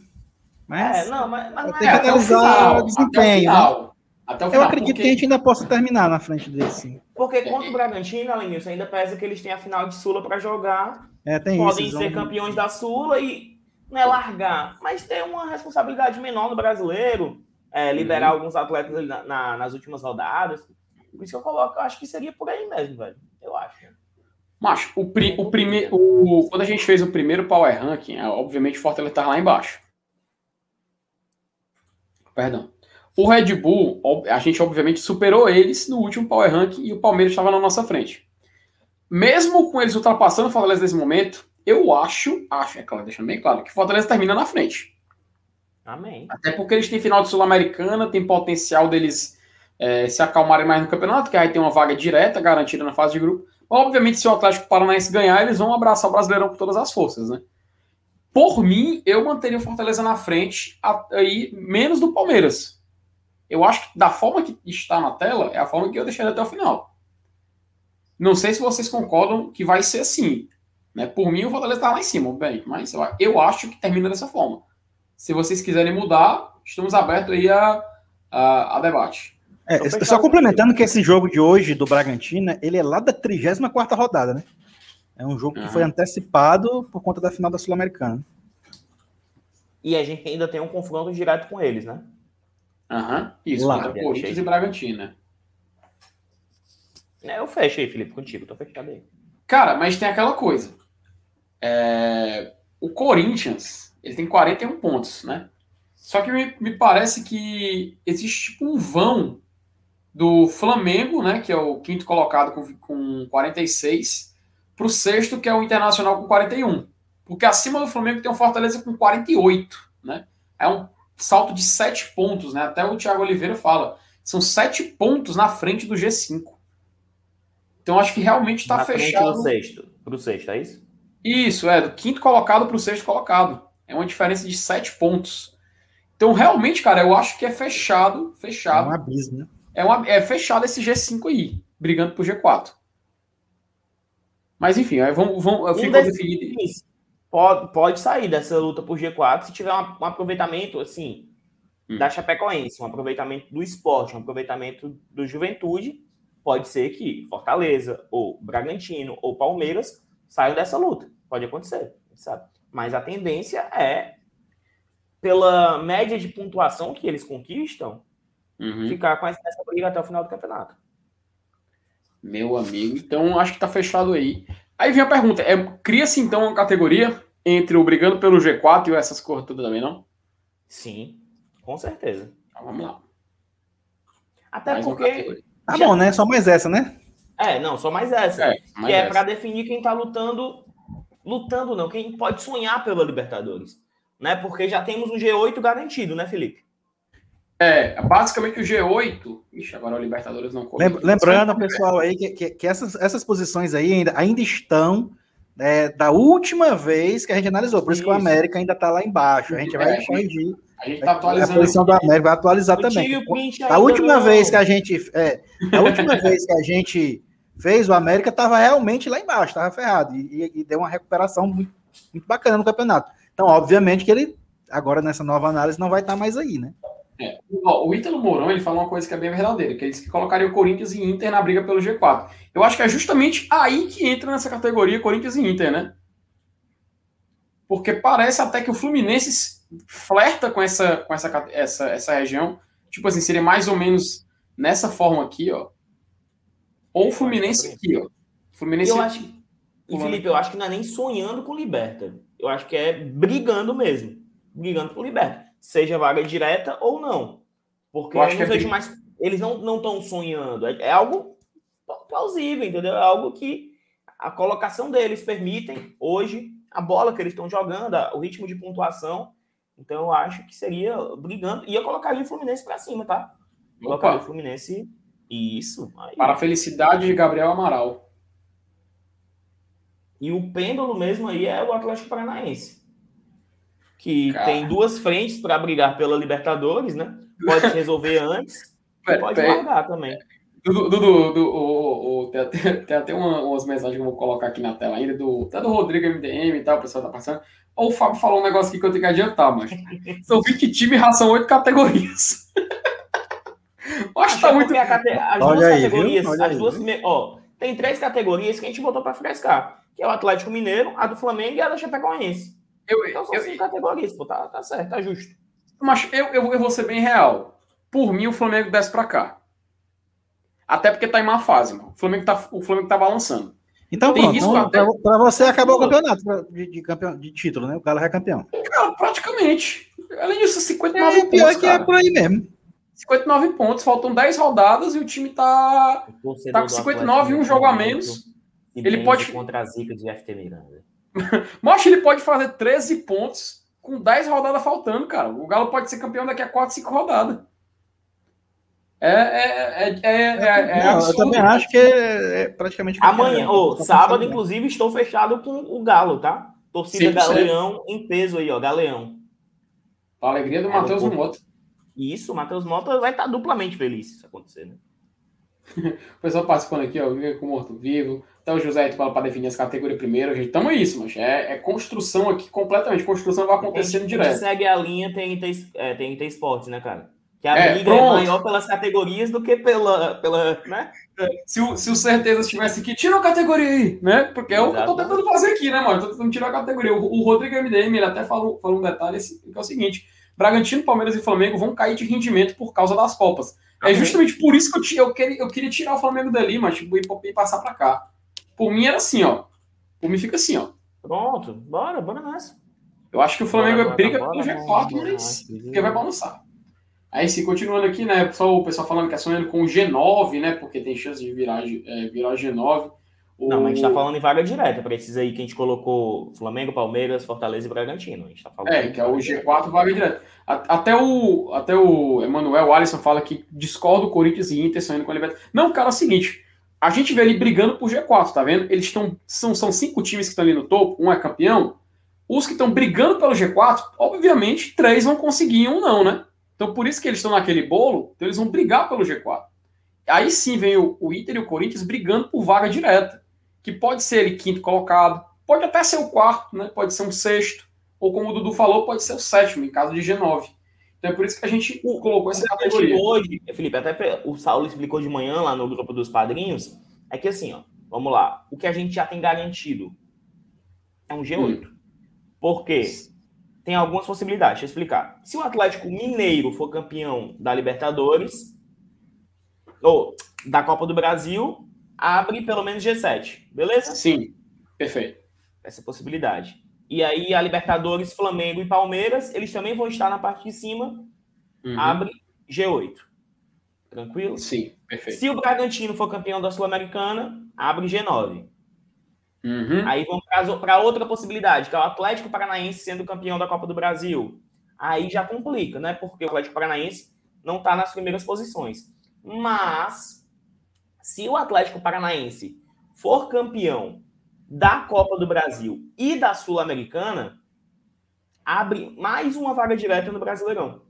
Mas, é, não, mas, mas tem é, que analisar o desempenho. Até o final. Né? Até o final, Eu acredito porque... que a gente ainda possa terminar na frente sim. Porque contra o Bragantino, além disso, ainda pesa que eles têm a final de Sula para jogar. É, tem Podem isso, ser campeões da Sula e não é largar, mas ter uma responsabilidade menor no brasileiro, é, liberar uhum. alguns atletas na, na, nas últimas rodadas. Por isso que eu coloco, eu acho que seria por aí mesmo, velho. Eu acho. Macho, o, pri, o primeiro. Quando a gente fez o primeiro Power Ranking, é, obviamente o Fortaleza estava lá embaixo. Perdão. O Red Bull, a gente obviamente superou eles no último Power Ranking e o Palmeiras estava na nossa frente. Mesmo com eles ultrapassando o Fortaleza nesse momento, eu acho, acho, é claro, deixando bem claro, que Fortaleza termina na frente. Amém. Até porque eles têm final de Sul-Americana, tem potencial deles é, se acalmarem mais no campeonato, que aí tem uma vaga direta garantida na fase de grupo. Obviamente, se o Atlético Paranaense ganhar, eles vão abraçar o Brasileirão com todas as forças, né? Por mim, eu manteria o Fortaleza na frente, aí menos do Palmeiras. Eu acho que da forma que está na tela, é a forma que eu deixaria até o final. Não sei se vocês concordam que vai ser assim. Né? Por mim, o Fortaleza está lá em cima, bem, mas eu, eu acho que termina dessa forma. Se vocês quiserem mudar, estamos abertos aí a, a, a debate. É, só complementando que esse jogo de hoje do Bragantino, ele é lá da 34 rodada, né? É um jogo que foi antecipado por conta da final da Sul-Americana. E a gente ainda tem um confronto direto com eles, né? Aham, uhum. isso, lá, contra Corinthians e Bragantino. É, eu fecho aí, Felipe, contigo, tô fechado aí. Cara, mas tem aquela coisa. É... O Corinthians, ele tem 41 pontos, né? Só que me, me parece que existe tipo um vão do Flamengo, né? Que é o quinto colocado com, com 46, para o sexto, que é o Internacional com 41. Porque acima do Flamengo tem o Fortaleza com 48, né? É um salto de 7 pontos, né? Até o Thiago Oliveira fala. São 7 pontos na frente do G5. Então acho que realmente está fechado. Para sexto, pro sexto, é isso? Isso, é, do quinto colocado para o sexto colocado. É uma diferença de 7 pontos. Então, realmente, cara, eu acho que é fechado, fechado. É um abismo, né? É, uma, é fechado esse G5 aí, brigando por G4. Mas enfim, aí vamos, vamos, fico definido. Pode, pode sair dessa luta por G4 se tiver um, um aproveitamento assim hum. da Chapecoense, um aproveitamento do esporte, um aproveitamento do Juventude. Pode ser que Fortaleza, ou Bragantino, ou Palmeiras saiam dessa luta. Pode acontecer, sabe? Mas a tendência é, pela média de pontuação que eles conquistam, uhum. ficar com essa briga até o final do campeonato. Meu amigo, então acho que tá fechado aí. Aí vem a pergunta: é, cria-se então uma categoria entre o brigando pelo G4 e essas cores tudo também, não? Sim, com certeza. Então, vamos lá. Até mais porque. Tá já... bom, né? Só mais essa, né? É, não, só mais essa. É, mais que é para definir quem tá lutando. Lutando, não, quem pode sonhar pela Libertadores. Né? Porque já temos um G8 garantido, né, Felipe? É, basicamente o G8. Ixi, agora o Libertadores não come. Lembrando, pessoal, aí que, que, que, essas, essas posições aí ainda, ainda estão é, da última vez que a gente analisou. Por isso, isso. que o América ainda está lá embaixo. A gente vai é, corrigir. A gente está atualizando. A posição do América vai atualizar o também. A última vez que a gente. É, a última vez que a gente fez, o América estava realmente lá embaixo, estava ferrado. E, e, deu uma recuperação muito, muito bacana no campeonato. Então, obviamente que ele, agora nessa nova análise, não vai estar tá mais aí, né? É. o Ítalo Mourão ele falou uma coisa que é bem verdadeira, que ele disse que colocaria o Corinthians e Inter na briga pelo G4. Eu acho que é justamente aí que entra nessa categoria Corinthians e Inter, né? Porque parece até que o Fluminense flerta com essa, com essa, essa, essa região. Tipo assim, seria mais ou menos nessa forma aqui, ó. Ou o Fluminense aqui, ó. Fluminense eu acho, e Felipe, eu acho que não é nem sonhando com Liberta. Eu acho que é brigando mesmo. Brigando com Liberta seja vaga direta ou não. Porque eu, eu não é vejo mais. Eles não estão sonhando. É, é, algo plausível, entendeu? É algo que a colocação deles permitem hoje, a bola que eles estão jogando, o ritmo de pontuação. Então eu acho que seria brigando. Ia colocar o Fluminense para cima, tá? Colocar o Fluminense. Isso. Aí. Para a felicidade de Gabriel Amaral. E o pêndulo mesmo aí é o Atlético Paranaense que Cara. tem duas frentes para brigar pela Libertadores, né? Pode resolver antes, pode largar também. Dudu, tem, até, tem até uma, umas mensagens que eu vou colocar aqui na tela ainda, do, até do Rodrigo MDM e tal, o pessoal tá passando. Ou o Fábio falou um negócio aqui que eu tenho que adiantar, mas são 20 times e ração 8 categorias. Acho que tá muito. A cate... As Olha duas aí, categorias, as aí, duas. Ó, tem três categorias que a gente botou para frescar, que é o Atlético Mineiro, a do Flamengo e a da Chapecoense. Eu, então são eu, cinco categorias, pô, tá, tá certo, tá justo. Mas eu, eu, eu vou ser bem real. Por mim, o Flamengo desce pra cá. Até porque tá em má fase, mano. O Flamengo tá, o Flamengo tá balançando. Então, Tem pronto, então, até... pra, você acabou o campeonato de, de, campeão, de título, né? O Galo é campeão. Cara, praticamente. Além disso, 59 é, pontos. que é por aí mesmo. 59 pontos, faltam 10 rodadas e o time tá, tá com 59 e um jogo a menos. Ele pode. Contra a zica de FT Miranda. Mostra, ele pode fazer 13 pontos com 10 rodadas faltando, cara. O Galo pode ser campeão daqui a 4, 5 rodadas. É, é, é, é, Não, eu também acho que é, praticamente. Amanhã, ou oh, sábado, inclusive, estou fechado com o Galo, tá? Torcida Galeão em peso aí, ó. Galeão. A alegria do Matheus Mota. Isso, o Matheus Mota vai estar duplamente feliz se isso acontecer, né? o pessoal participando aqui, ó, com Morto Vivo. Até o José tu fala para definir as categorias primeiro, gente. Tamo isso, mas é, é, construção aqui completamente. Construção vai acontecendo direto. A gente segue a linha TNT, é, TNT Esportes, né, cara? Que a é, briga é pronto. é maior pelas categorias do que pela. pela né? Se o, se o Certeza estivesse aqui, tira a categoria aí, né? Porque é o que eu tô tentando fazer aqui, né, mano? Tô tentando tirar a categoria. O, o Rodrigo MDM, ele até falou, falou um detalhe que é o seguinte: Bragantino, Palmeiras e Flamengo vão cair de rendimento por causa das Copas. É justamente por isso que eu, eu, queria, eu queria tirar o Flamengo dali, mas tipo, e, e passar para cá. Por mim era assim, ó. Por mim fica assim, ó. Pronto, bora, bora nessa. Eu acho que o Flamengo bora, briga bora, pelo G4, mas porque vai balançar. Aí, se continuando aqui, né, só o pessoal falando que é sonhando com o G9, né, porque tem chance de virar, é, virar G9. O... Não, mas a gente tá falando em vaga direta, para esses aí que a gente colocou Flamengo, Palmeiras, Fortaleza e Bragantino. A gente tá falando é, que é o G4 vaga direta. Até o, até o Emanuel Alisson fala que discorda o Corinthians e Inter sonhando com a Libertadores. Não, cara, é o seguinte, a gente vê ali brigando por G4, tá vendo? Eles estão, são, são cinco times que estão ali no topo, um é campeão. Os que estão brigando pelo G4, obviamente, três não conseguiam, um não, né? Então, por isso que eles estão naquele bolo, então eles vão brigar pelo G4. Aí sim vem o, o Inter e o Corinthians brigando por vaga direta, que pode ser ele quinto colocado, pode até ser o quarto, né? pode ser um sexto, ou como o Dudu falou, pode ser o sétimo, em caso de G9. Então é por isso que a gente o, colocou essa categoria. Hoje, Felipe, até o Saulo explicou de manhã lá no grupo dos padrinhos, é que assim, ó, vamos lá, o que a gente já tem garantido é um G8. Hum. Por quê? tem algumas possibilidades. Deixa eu explicar. Se o Atlético Mineiro for campeão da Libertadores, ou da Copa do Brasil, abre pelo menos G7, beleza? Sim, perfeito. Essa possibilidade. E aí a Libertadores, Flamengo e Palmeiras, eles também vão estar na parte de cima, uhum. abre G8. Tranquilo? Sim, perfeito. Se o Bragantino for campeão da Sul-Americana, abre G9. Uhum. Aí vamos para outra possibilidade, que é o Atlético Paranaense sendo campeão da Copa do Brasil. Aí já complica, né? Porque o Atlético Paranaense não está nas primeiras posições. Mas, se o Atlético Paranaense for campeão da Copa do Brasil e da Sul-Americana, abre mais uma vaga direta no Brasileirão.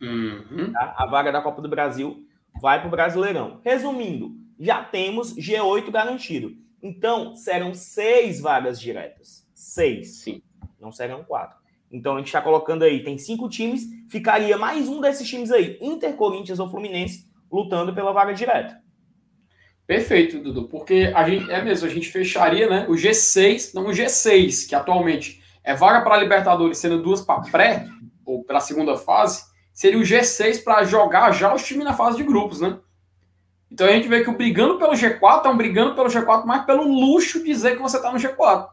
Uhum. Tá? A vaga da Copa do Brasil vai para o Brasileirão. Resumindo, já temos G8 garantido. Então, serão seis vagas diretas. Seis. Sim. Não serão quatro. Então, a gente está colocando aí, tem cinco times, ficaria mais um desses times aí, Inter, Corinthians ou Fluminense, lutando pela vaga direta. Perfeito, Dudu, porque a gente, é mesmo, a gente fecharia, né, o G6, não o G6, que atualmente é vaga para a Libertadores, sendo duas para pré, ou pela segunda fase, seria o G6 para jogar já os times na fase de grupos, né? Então a gente vê que o brigando pelo G4 é um brigando pelo G4 mais pelo luxo dizer que você está no G4.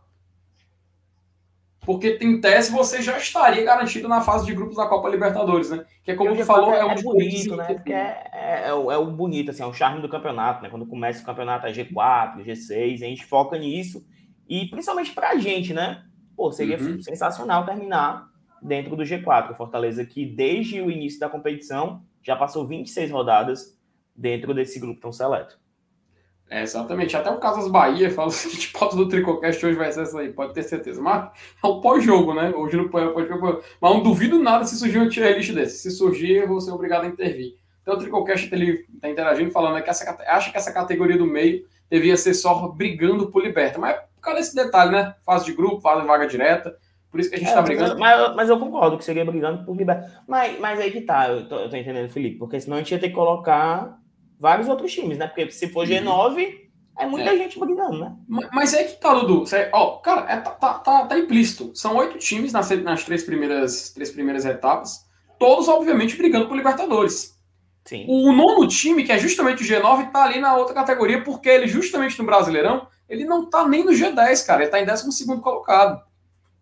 Porque em tese você já estaria garantido na fase de grupos da Copa Libertadores, né? Que é como tu falou, é, é um bonito, né? Porque é, é, é, o, é o bonito, assim, é o charme do campeonato, né? Quando começa o campeonato é G4, G6, a gente foca nisso. E principalmente pra gente, né? Pô, seria uhum. sensacional terminar dentro do G4. O Fortaleza que desde o início da competição já passou 26 rodadas dentro desse grupo tão seleto. É, exatamente. Até o Casas Bahia fala que seguinte: pauta do Tricocast hoje vai ser essa aí, pode ter certeza. Mas é o pós-jogo, né? Hoje não pode, pode, pode, Mas não duvido nada se surgir um tier list desse. Se surgir, eu vou ser obrigado a intervir. Então o Tricocast está interagindo, falando que essa, acha que essa categoria do meio devia ser só brigando por liberta. Mas é por causa desse detalhe, né? Fase de grupo, fase de vaga direta. Por isso que a gente está é, brigando. Mas, mas, eu concordo que seria brigando por liberta. Mas, mas aí que tá, eu tô, eu tô entendendo, Felipe, porque senão a gente ia ter que colocar vários outros times, né? Porque se for G9, uhum. é muita é. gente brigando, né? Mas é que tá, Dudu. ó, cara, é, tá, tá, tá, tá, implícito. São oito times nas, nas três, primeiras, três primeiras etapas, todos, obviamente, brigando por Libertadores. Sim. O nono time, que é justamente o G9, tá ali na outra categoria, porque ele, justamente no Brasileirão, ele não tá nem no G10, cara. Ele tá em 12 colocado.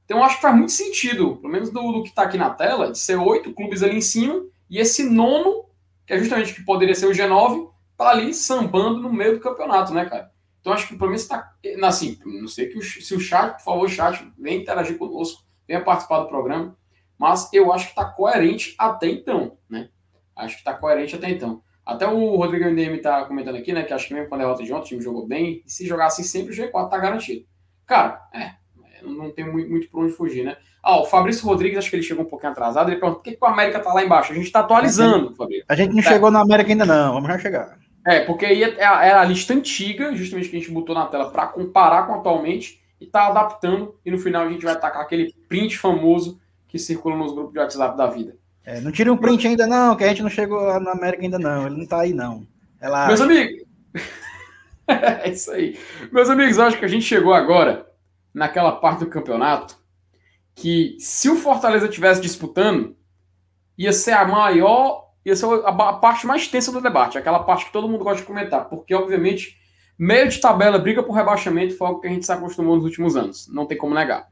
Então, acho que faz muito sentido, pelo menos do, do que tá aqui na tela, de ser oito clubes ali em cima e esse nono que é justamente o que poderia ser o G9, tá ali sambando no meio do campeonato, né, cara? Então acho que pelo menos está. Assim, não sei que o, se o chat, por favor, chat, vem interagir conosco, venha participar do programa, mas eu acho que está coerente até então, né? Acho que está coerente até então. Até o Rodrigo MDM está comentando aqui, né? Que acho que mesmo com a derrota de ontem, o time jogou bem. E se jogar assim sempre, o G4 tá garantido. Cara, é. Não tem muito, muito por onde fugir, né? Ah, o Fabrício Rodrigues, acho que ele chegou um pouquinho atrasado. Ele perguntou por que, que o América tá lá embaixo. A gente tá atualizando, Fabrício. A gente não é. chegou na América ainda, não. Vamos já chegar. É, porque aí é a, é a lista antiga, justamente que a gente botou na tela para comparar com atualmente e tá adaptando. E no final a gente vai tacar aquele print famoso que circula nos grupos de WhatsApp da vida. É, não tire um print ainda não, que a gente não chegou na América ainda não. Ele não tá aí não. Meus amigos, é isso aí. Meus amigos, acho que a gente chegou agora naquela parte do campeonato que se o Fortaleza tivesse disputando, ia ser a maior, ia ser a parte mais tensa do debate, aquela parte que todo mundo gosta de comentar, porque obviamente meio de tabela, briga por rebaixamento foi algo que a gente se acostumou nos últimos anos, não tem como negar.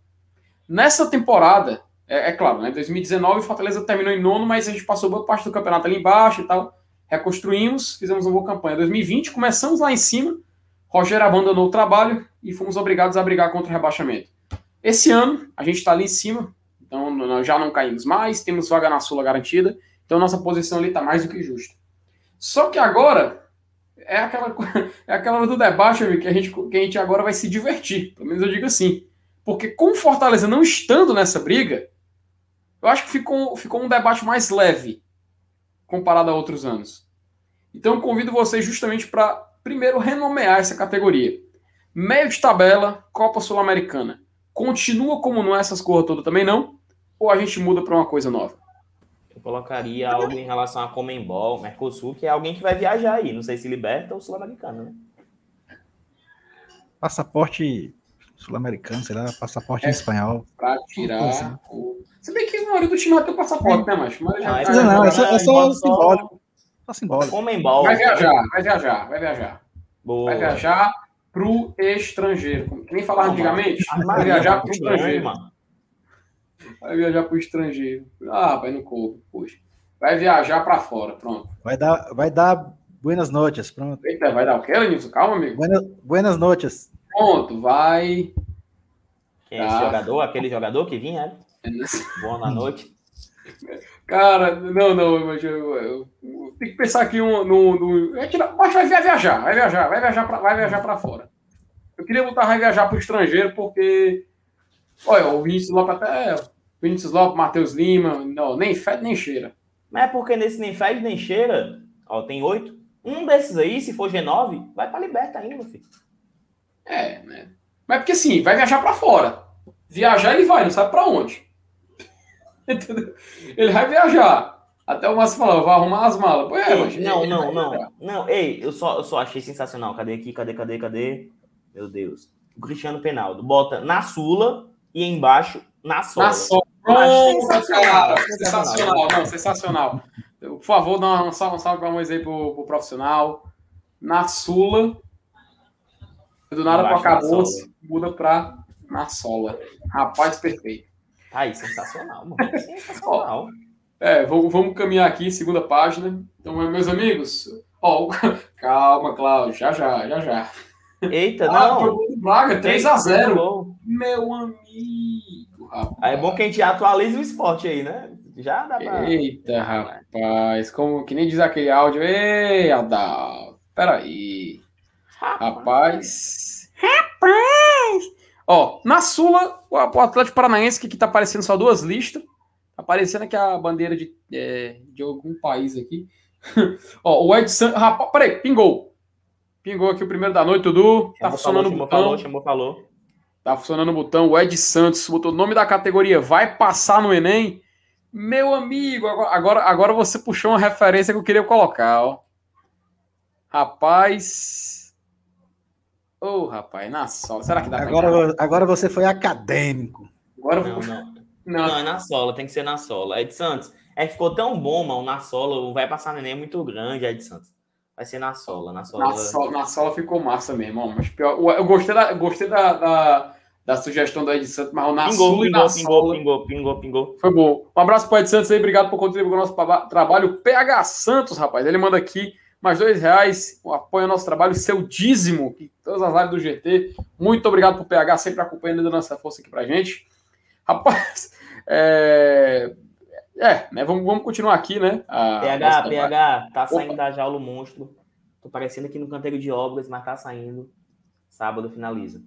Nessa temporada, é, é claro, né, 2019 o Fortaleza terminou em nono, mas a gente passou boa parte do campeonato ali embaixo e tal, reconstruímos, fizemos uma boa campanha. 2020 começamos lá em cima, Rogério abandonou o trabalho e fomos obrigados a brigar contra o rebaixamento. Esse ano, a gente está ali em cima, então já não caímos mais, temos vaga na Sula garantida, então nossa posição ali está mais do que justa. Só que agora, é aquela, é aquela hora do debate, amigo, que a, gente, que a gente agora vai se divertir, pelo menos eu digo assim. Porque com Fortaleza não estando nessa briga, eu acho que ficou, ficou um debate mais leve comparado a outros anos. Então convido vocês justamente para, primeiro, renomear essa categoria. Meio de tabela, Copa Sul-Americana continua como não é essas coisas todas também não? Ou a gente muda para uma coisa nova? Eu colocaria algo em relação a Comembol, Mercosul, que é alguém que vai viajar aí. Não sei se liberta ou sul-americano, né? Passaporte sul-americano, sei lá, passaporte é, em espanhol. Para tirar o. Se bem que a maioria do time tem passaporte, né, macho? Mas já... Não, não, é só, é só simbólico. Só simbólico. Comembol. Vai viajar, vai viajar, vai viajar. Boa. Vai viajar para o estrangeiro. Que nem falava antigamente. Vai viajar para o estrangeiro. Mano. Vai viajar para o estrangeiro. Ah, vai no couro. Puxa. Vai viajar para fora. Pronto. Vai dar, vai dar buenas noches. Pronto. Eita, vai dar o quê, Lenilson? Calma, amigo. Buenas, buenas noches. Pronto, vai. Quem é esse tá. jogador? Aquele jogador que vinha? É? Boa noite. Cara, não, não, eu, eu, eu, eu tenho que pensar aqui um, no, no, é mas vai viajar, vai viajar, vai viajar para vai viajar para fora. Eu queria botar vai viajar para o estrangeiro porque, olha, o Vinícius Lopes até, Vinícius Lopes, Matheus Lima, não, nem fede nem cheira. Mas é porque nesse nem fede nem cheira, ó, tem oito. Um desses aí, se for G9, vai para Liberta ainda, filho. É, né? Mas porque assim, vai viajar para fora. Viajar ele vai, não sabe para onde. Ele vai viajar. Até o Márcio falou, vai arrumar as malas. Pô, é, mas não, não, não. Não, ei, eu só, eu só achei sensacional. Cadê aqui? Cadê, cadê, cadê? Meu Deus. O Cristiano Penaldo bota na Sula e embaixo na Sola. Na Sola. sensacional, sensacional, não, sensacional. Por favor, dá um salve, um salve para aí pro, pro profissional. Na Sula. Do nada para acabou, muda para na Sola. Rapaz, perfeito. Aí, sensacional, mano. Sensacional. é, vamos, vamos caminhar aqui, segunda página. Então, meus amigos, ó, calma, Cláudio, já já, já já. Eita, ah, não. Braga, 3x0. Meu amigo, rapaz. Aí é bom que a gente atualize o esporte aí, né? Já dá pra. Eita, rapaz. Como que nem diz aquele áudio. Ei, Adal. Peraí. Rapaz. Rapaz. Ó, na Sula, o Atlético Paranaense, que, que tá aparecendo só duas listas. Tá aparecendo aqui a bandeira de, é, de algum país aqui. Ó, o Ed Santos. Rapaz, peraí, pingou. Pingou aqui o primeiro da noite, Dudu. Tá funcionando falou, o botão. Falou, chamou, falou. Tá funcionando o botão. O Ed Santos botou o nome da categoria. Vai passar no Enem? Meu amigo, agora, agora você puxou uma referência que eu queria colocar, ó. Rapaz, Ô, oh, rapaz, na sola. Será que dá agora, agora você foi acadêmico. Agora não, não. não. Não, é na sola, tem que ser na sola. Ed Santos, é que ficou tão bom, mano, na sola, vai passar neném é muito grande, Ed Santos. Vai ser na sola, na sola. Na sola, na sola ficou massa mesmo, mas pior, eu gostei da, gostei da, da, da sugestão do Ed Santos, mas na pingou, sola pingou, pingou, pingou, pingou, pingou. Foi bom. Um abraço pro Ed Santos aí, obrigado por contribuir com o nosso trabalho. PH Santos, rapaz, ele manda aqui mais dois reais, apoia o nosso trabalho, seu dízimo, todas as lives do GT. Muito obrigado por PH, sempre acompanhando e dando essa força aqui pra gente. Rapaz, é, é né, vamos, vamos continuar aqui, né? A, PH, PH, tá saindo Opa. da jaula o monstro. Tô parecendo aqui no canteiro de obras, mas tá saindo. Sábado finaliza.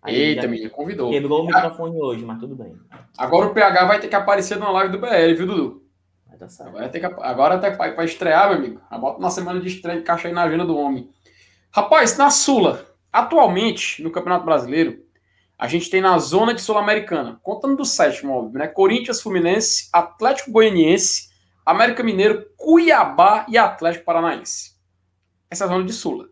Aí Eita, menina, convidou. Quebrou o microfone hoje, mas tudo bem. Agora o PH vai ter que aparecer na live do BL, viu, Dudu? Certo. Agora tem que, agora tem que para estrear, meu amigo. A bota na semana de estreia de caixa aí na agenda do homem. Rapaz, na Sula, atualmente, no Campeonato Brasileiro, a gente tem na zona de Sul-Americana, contando do sétimo, óbvio, né? Corinthians, Fluminense, Atlético Goianiense, América Mineiro, Cuiabá e Atlético Paranaense. Essa é a zona de Sula.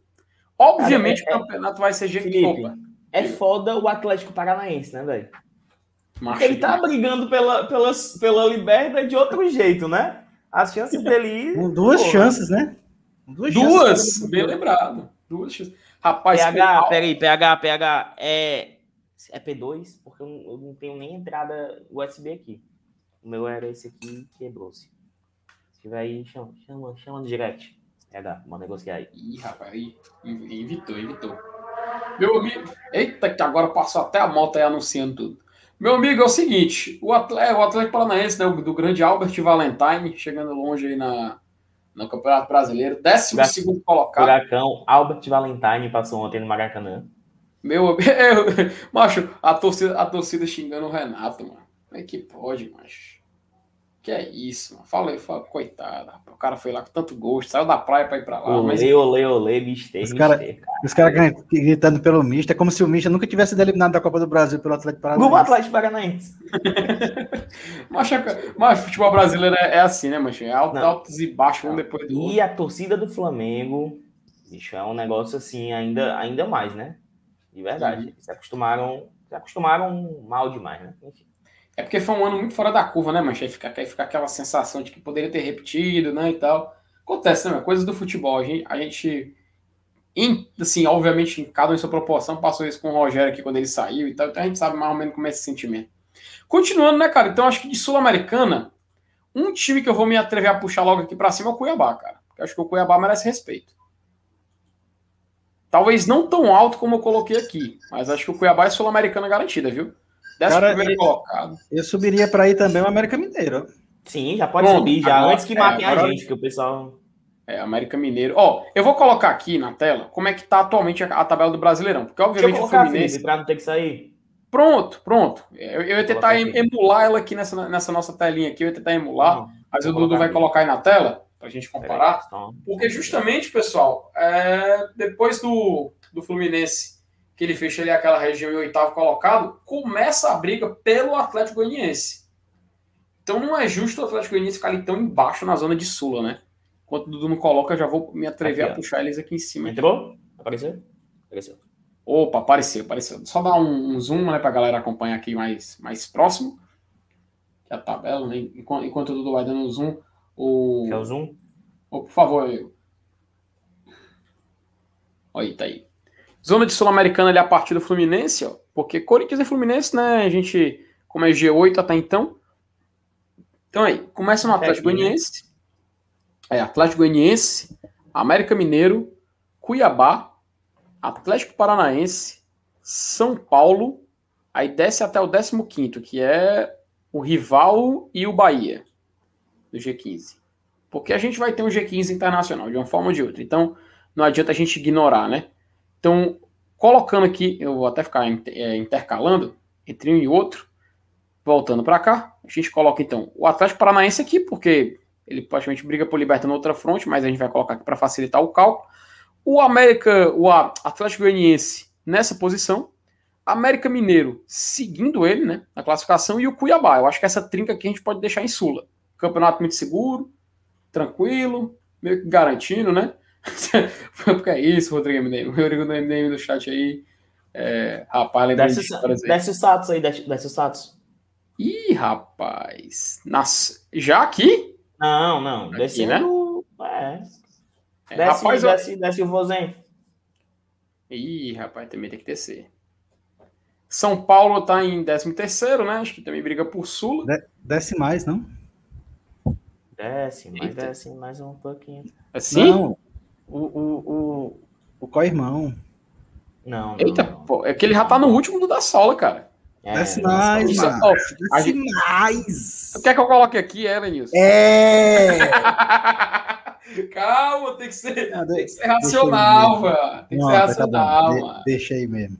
Obviamente Cara, é- o campeonato vai ser Felipe, Opa, É foda o Atlético Paranaense, né, velho? Ele tá brigando pela, pela, pela liberta de outro jeito, né? As chances dele ir. Com duas Porra. chances, né? Com Duas, Duas, chances. bem lembrado. Duas chances. Rapaz, PH, peraí, PH, PH. É, é P2? Porque eu não, eu não tenho nem entrada USB aqui. O meu era esse aqui, quebrou-se. Se tiver aí, chama, chama, chama no direct. PH, vamos negociar aí. Ih, rapaz, aí, evitou, evitou. Meu amigo, eita, que agora passou até a moto aí anunciando tudo. Meu amigo, é o seguinte: o Atlético, o Atlético Paranaense, né, o do grande Albert Valentine, chegando longe aí na, no Campeonato Brasileiro, 12 segundo colocado. Furacão, Albert Valentine passou ontem no Maracanã. Meu amigo, macho, a torcida, a torcida xingando o Renato, mano. Como é que pode, macho? Que é isso, mano. Fala aí, fala, coitado. rapaz. O cara foi lá com tanto gosto, saiu da praia pra ir pra lá. mas Olê, olê, olê, mister, Os cara- caras gritando pelo Mista, é como se o Mista nunca tivesse sido eliminado da Copa do Brasil pelo Atlético Grupo Paranaense. Atlético Paranaense. Mas, mas futebol brasileiro é, é assim, né, mancha? É alto, altos e baixos, um depois do outro. E a torcida do Flamengo, bicho, é um negócio assim, ainda, ainda mais, né? De verdade. Uhum. Se acostumaram, se acostumaram mal demais, né? Enfim. É porque foi um ano muito fora da curva, né, mancha? Aí fica, aí fica aquela sensação de que poderia ter repetido, né, e tal. Acontece, né, coisas do futebol. A gente, a gente em- assim, obviamente, em cada um em sua proporção, passou isso com o Rogério aqui quando ele saiu e tal, então a gente sabe mais ou menos como é esse sentimento. Continuando, né, cara? Então acho que de Sul-Americana, um time que eu vou me atrever a puxar logo aqui pra cima é o Cuiabá, cara. Eu acho que o Cuiabá merece respeito. Talvez não tão alto como eu coloquei aqui, mas acho que o Cuiabá é Sul-Americana garantida, viu? Décimo Cara, primeiro colocado. Eu subiria para aí também o América Mineiro. Sim, já pode Pronto, subir, já agora- antes que é, matem a agora- gente, que o pessoal. É, América Mineiro. Ó, eu vou colocar aqui na tela como é que tá atualmente a, a tabela do Brasileirão. Porque, Deixa eu obviamente, o Fluminense. Pra não ter que sair. Pronto, pronto. Eu, eu ia tentar emular ela aqui nessa, nessa nossa telinha aqui. Eu ia tentar emular. Não, mas o vou Dudu colocar vai aqui. colocar aí na tela pra gente peraí, comparar. então. Porque justamente, pessoal, é, depois do, do Fluminense, que ele fecha ali aquela região em oitavo colocado, começa a briga pelo Atlético Goianiense. Então não é justo o Atlético Goianiense ficar ali tão embaixo na zona de Sula, né? Enquanto o Dudu não coloca, eu já vou me atrever Aqui, a puxar eles aqui em cima. Entrou? Apareceu? Apareceu. Opa, apareceu, apareceu. Só dar um, um zoom, né, pra galera acompanhar aqui mais, mais próximo. Que a tabela, né? Enquanto, enquanto o Dudu vai dando um zoom, o... Quer o zoom? Ô, por favor, eu. Olha aí, tá aí. Zona de Sul-Americana ali a partir do Fluminense, ó. Porque Corinthians e Fluminense, né? A gente, como é G8 até então. Então aí, começa no Atlético aqui, né? Goianiense. É, Atlético Goianiense, América Mineiro, Cuiabá, Atlético Paranaense, São Paulo. Aí desce até o 15, que é o rival e o Bahia do G15. Porque a gente vai ter um G15 internacional, de uma forma ou de outra. Então, não adianta a gente ignorar, né? Então, colocando aqui, eu vou até ficar é, intercalando entre um e outro, voltando para cá, a gente coloca então o Atlético Paranaense aqui, porque ele praticamente briga por liberta na outra fronte, mas a gente vai colocar aqui para facilitar o cálculo. O América, o Atlético Goianiense nessa posição, América Mineiro seguindo ele, né, na classificação, e o Cuiabá. Eu acho que essa trinca aqui a gente pode deixar em Sula. Campeonato muito seguro, tranquilo, meio que garantindo, né? Porque é isso, Rodrigo MDM. O Rodrigo do MDM do chat aí. É, rapaz, lembrei de Desce, aí. desce o status aí, desce, desce o status. Ih, rapaz. Nas... Já aqui? Não, não. Aqui, Descendo. É. É, Desce, rapaz, eu- desce, desce o vozen. Ih, rapaz, também tem que descer. São Paulo tá em 13 terceiro, né? Acho que também briga por Sula. Desce mais, não? Desce, mas Eita. desce mais um pouquinho. Assim? Não. O, o, o, o co-irmão. Não, não. Eita, não. pô, é que ele já tá no último do da sola, cara. É, desce nossa, mais, Isso, mano. ó, a Desce gente- mais. Quer que eu coloque aqui, é, Lenilson? É! Calma, tem que ser, Não, tem de- que ser racional, velho. Tem que Não, ser tá racional. De- mano. deixa aí mesmo.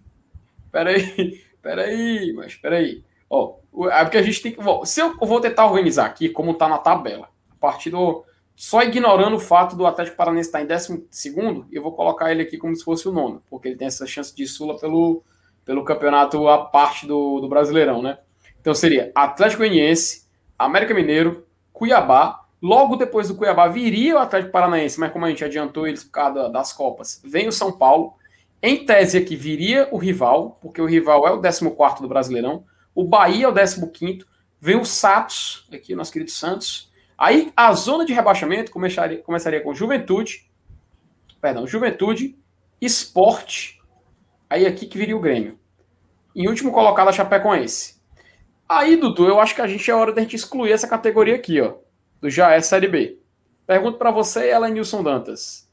Peraí, peraí, mas peraí. Ó, o- é porque a gente tem que. Se eu vou tentar organizar aqui como tá na tabela. partido só ignorando o fato do Atlético Paranaense estar em 12 segundo, eu vou colocar ele aqui como se fosse o nono, porque ele tem essa chance de Sula pelo, pelo campeonato a parte do, do Brasileirão, né? Então seria Atlético Goianiense, América Mineiro, Cuiabá. Logo depois do Cuiabá viria o Atlético Paranaense, mas como a gente adiantou eles por causa das Copas, vem o São Paulo. Em tese aqui viria o rival, porque o rival é o 14 do Brasileirão. O Bahia é o 15. Vem o Santos, aqui nosso querido Santos. Aí a zona de rebaixamento começaria, começaria com Juventude, perdão, Juventude, Esporte. Aí aqui que viria o Grêmio. Em último colocado a Chapecoense. Aí, Dudu, eu acho que a gente é hora da gente excluir essa categoria aqui, ó, do já é Série B. Pergunto para você, ela Nilson Dantas.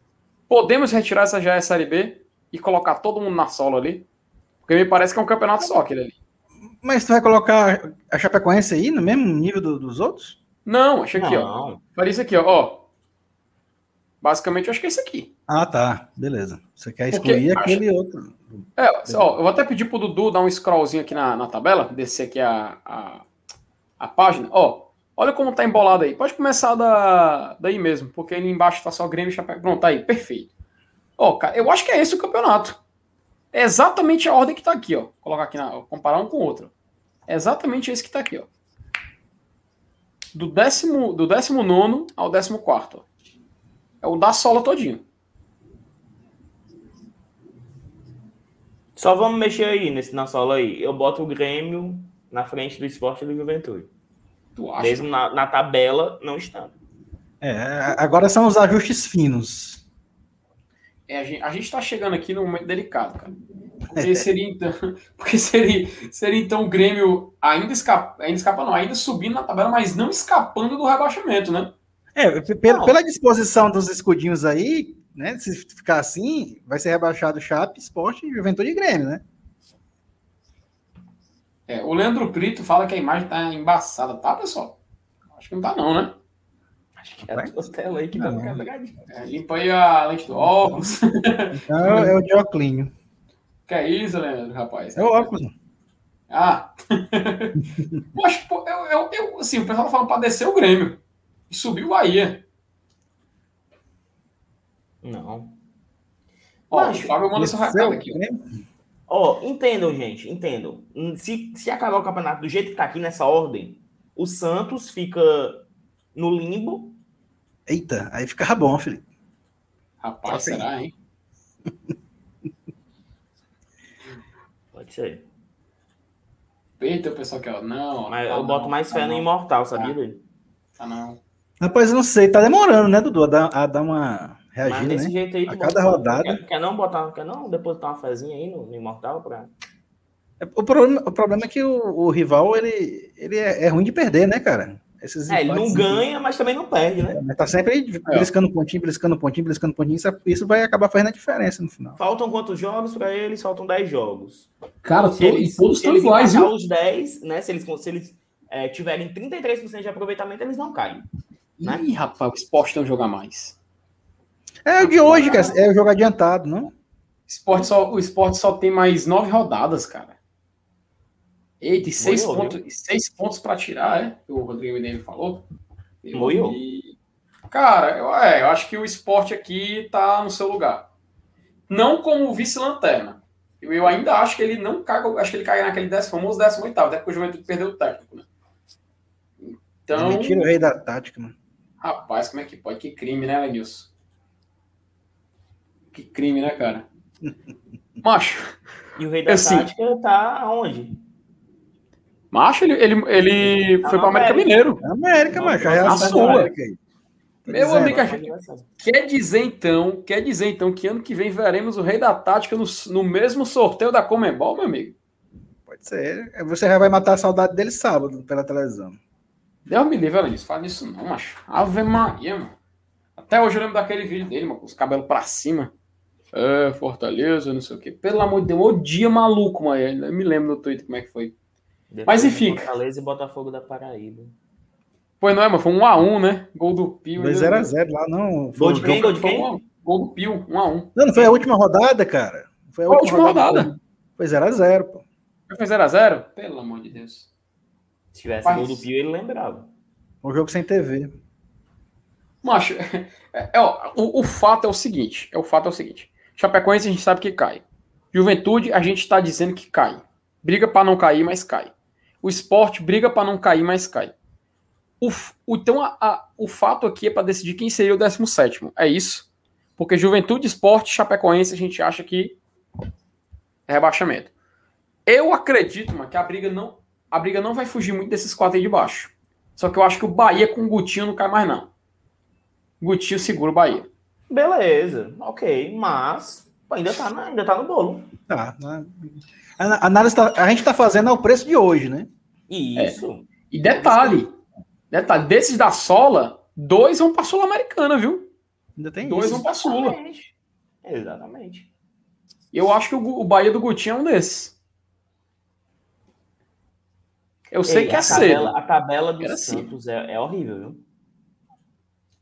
Podemos retirar essa já é Série B e colocar todo mundo na sola ali? Porque me parece que é um campeonato só aquele ali. Mas tu vai colocar a Chapecoense aí no mesmo nível do, dos outros? Não, achei aqui, ó. Faria isso aqui, ó. ó. Basicamente, eu acho que é esse aqui. Ah, tá. Beleza. Você quer excluir Porque, aquele acho... outro. É, ó, eu vou até pedir pro Dudu dar um scrollzinho aqui na, na tabela, descer aqui a, a, a, página. Ó, olha como tá embolado aí. Pode começar da, daí mesmo, porque ali embaixo tá só Grêmio e Chapéu. Pronto, tá aí, perfeito. Ó, cara, eu acho que é esse o campeonato. É exatamente a ordem que tá aqui, ó. Vou colocar aqui, na, comparar um com o outro. É exatamente esse que tá aqui, ó. Do décimo, do décimo nono ao décimo quarto, ó. É o da sola todinho. Só vamos mexer aí nesse, na sola aí. Eu boto o Grêmio na frente do esporte e do Juventude. Tu acha? Mesmo na, na tabela, não estando. É, agora são os ajustes finos. É, a gente, a gente tá chegando aqui num momento delicado, cara. Porque seria então, porque seria, seria então o Grêmio ainda escapa, ainda escapa não, ainda subindo na tabela, mas não escapando do rebaixamento, né? É, pela, pela disposição dos escudinhos aí, né? Se ficar assim, vai ser rebaixado Chape, Esporte, Juventude e Grêmio, né? É, o Leandro Brito fala que a imagem tá embaçada, tá, pessoal? Acho que não tá, não, né? Acho que é a tua tela aí que tá é, Limpa aí a lente do óculos. Então é o óculos. Que é isso, Leandro, rapaz? É o óculos. Ah! Poxa, eu, eu, eu, assim, o pessoal tá falando pra descer o Grêmio e subir o Bahia. Não. Ó, Mas, o Fábio manda seu recado aqui. Ó, entendam, gente, entendam. Se, se acabar o campeonato do jeito que tá aqui nessa ordem, o Santos fica no limbo. Eita, aí fica bom, Felipe. Rapaz, assim. será, hein? Ser. Eita, o pessoal que não. Mas tá eu não, boto mais tá fé no Imortal, sabia, tá. Tá não. Rapaz, eu não sei, tá demorando, né, Dudu, a dar, a dar uma reagida, Mas desse né? jeito aí, a cada rodada. Quer, quer, não botar, quer não depositar uma fezinha aí no, no Imortal pra... É, o, problema, o problema é que o, o rival, ele, ele é, é, ruim de perder, né, cara? Esses é, ele não ganha, mas também não perde, né? É, mas tá sempre beliscando pontinho, beliscando pontinho, beliscando pontinho. Isso, isso vai acabar fazendo a diferença no final. Faltam quantos jogos para eles? Faltam 10 jogos. Cara, se eles, todos estão iguais, viu? os 10, né? Se eles, se eles é, tiverem 33% de aproveitamento, eles não caem. Né? Ih, rapaz, o esporte tem um jogar mais. É o de hoje, cara. É o jogo adiantado, não? Esporte só, o esporte só tem mais nove rodadas, cara. Eita, e seis, pontos, seis pontos para tirar, é? O Rodrigo Mineiro falou. Moiou. Cara, eu, é, eu acho que o esporte aqui tá no seu lugar. Não como vice-lanterna. Eu, eu, ainda acho que ele não caga, acho que ele cai naquele décimo, famoso 18, até porque o Juventude perdeu o técnico, né? Então. Ele tira o rei da tática, mano. Rapaz, como é que pode? Que crime, né, Lenilson? Que crime, né, cara? Macho. E o rei da assim, tática tá aonde? Macho, ele, ele, ele tá foi para América Mineiro. América, macho. A reação sua. América aí. Meu amigo, quer dizer então, quer dizer então que ano que vem veremos o Rei da Tática no, no mesmo sorteio da Comembol, meu amigo? Pode ser. Você já vai matar a saudade dele sábado pela televisão. Deus me livre, Alanis. Fala isso não, macho. Ave Maria, mano. Até hoje eu lembro daquele vídeo dele, mano, com os cabelos pra cima. É, Fortaleza, não sei o quê. Pelo amor de Deus, o dia maluco, mano. Eu me lembro no Twitter como é que foi. Depois Mas enfim. Fortaleza e Botafogo da Paraíba. Pois não é, mano. Foi um x 1 né? Gol do Pio. 2x0 lá, não. Gol de quem? Gol de quem? Um, gol do Pio, 1x1. Não, não foi a última rodada, cara. Foi a, última, última rodada. rodada. Foi 0x0, pô. Foi 0x0? Pelo amor de Deus. Se tivesse Mas... gol do Pio, ele lembrava. Um jogo sem TV. Macho, é, é, ó, o, o, fato é o seguinte: é o fato é o seguinte. Chapecoense a gente sabe que cai. Juventude a gente está dizendo que cai. Briga para não cair, mas cai. O esporte briga para não cair, mas cai. O, o então a, a, o fato aqui é para decidir quem seria o 17. É isso. Porque Juventude, Esporte, Chapecoense a gente acha que é rebaixamento. Eu acredito, mano, que a briga não a briga não vai fugir muito desses quatro aí de baixo. Só que eu acho que o Bahia com o Gutinho não cai mais não. Gutinho segura o Bahia. Beleza, ok, mas ainda tá, ainda tá no bolo. Tá. Né? A, análise tá, a gente tá fazendo ao preço de hoje, né? Isso. É. E detalhe, detalhe, desses da Sola, dois vão pra Sul-Americana, viu? Ainda tem dois isso. vão pra Sula. Exatamente. Exatamente. Eu acho que o, o Bahia do Gutinho é um desses. Eu sei Ei, que é a cedo. tabela, a tabela do Era Santos é, é horrível, viu?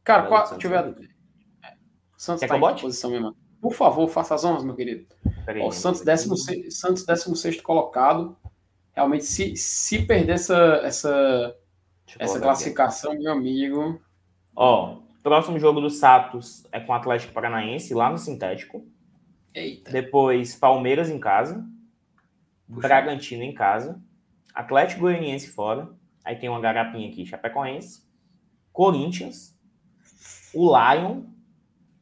Cara, qual, deixa eu Santos ver. é Santos Quer tá em que posição mesmo. Por favor, faça as honras, meu querido. Peraí, Ó, Santos, deixa eu ver 16, Santos 16 colocado. Realmente, se, se perder essa, essa, essa classificação, meu amigo. aqui. Ó, próximo jogo do Santos é com o Atlético Paranaense, lá no Sintético. Eita. Depois, Palmeiras em casa. Puxa. Bragantino em casa. Atlético Goianiense fora. Aí tem uma garapinha aqui, Chapecoense. Corinthians. O Lion.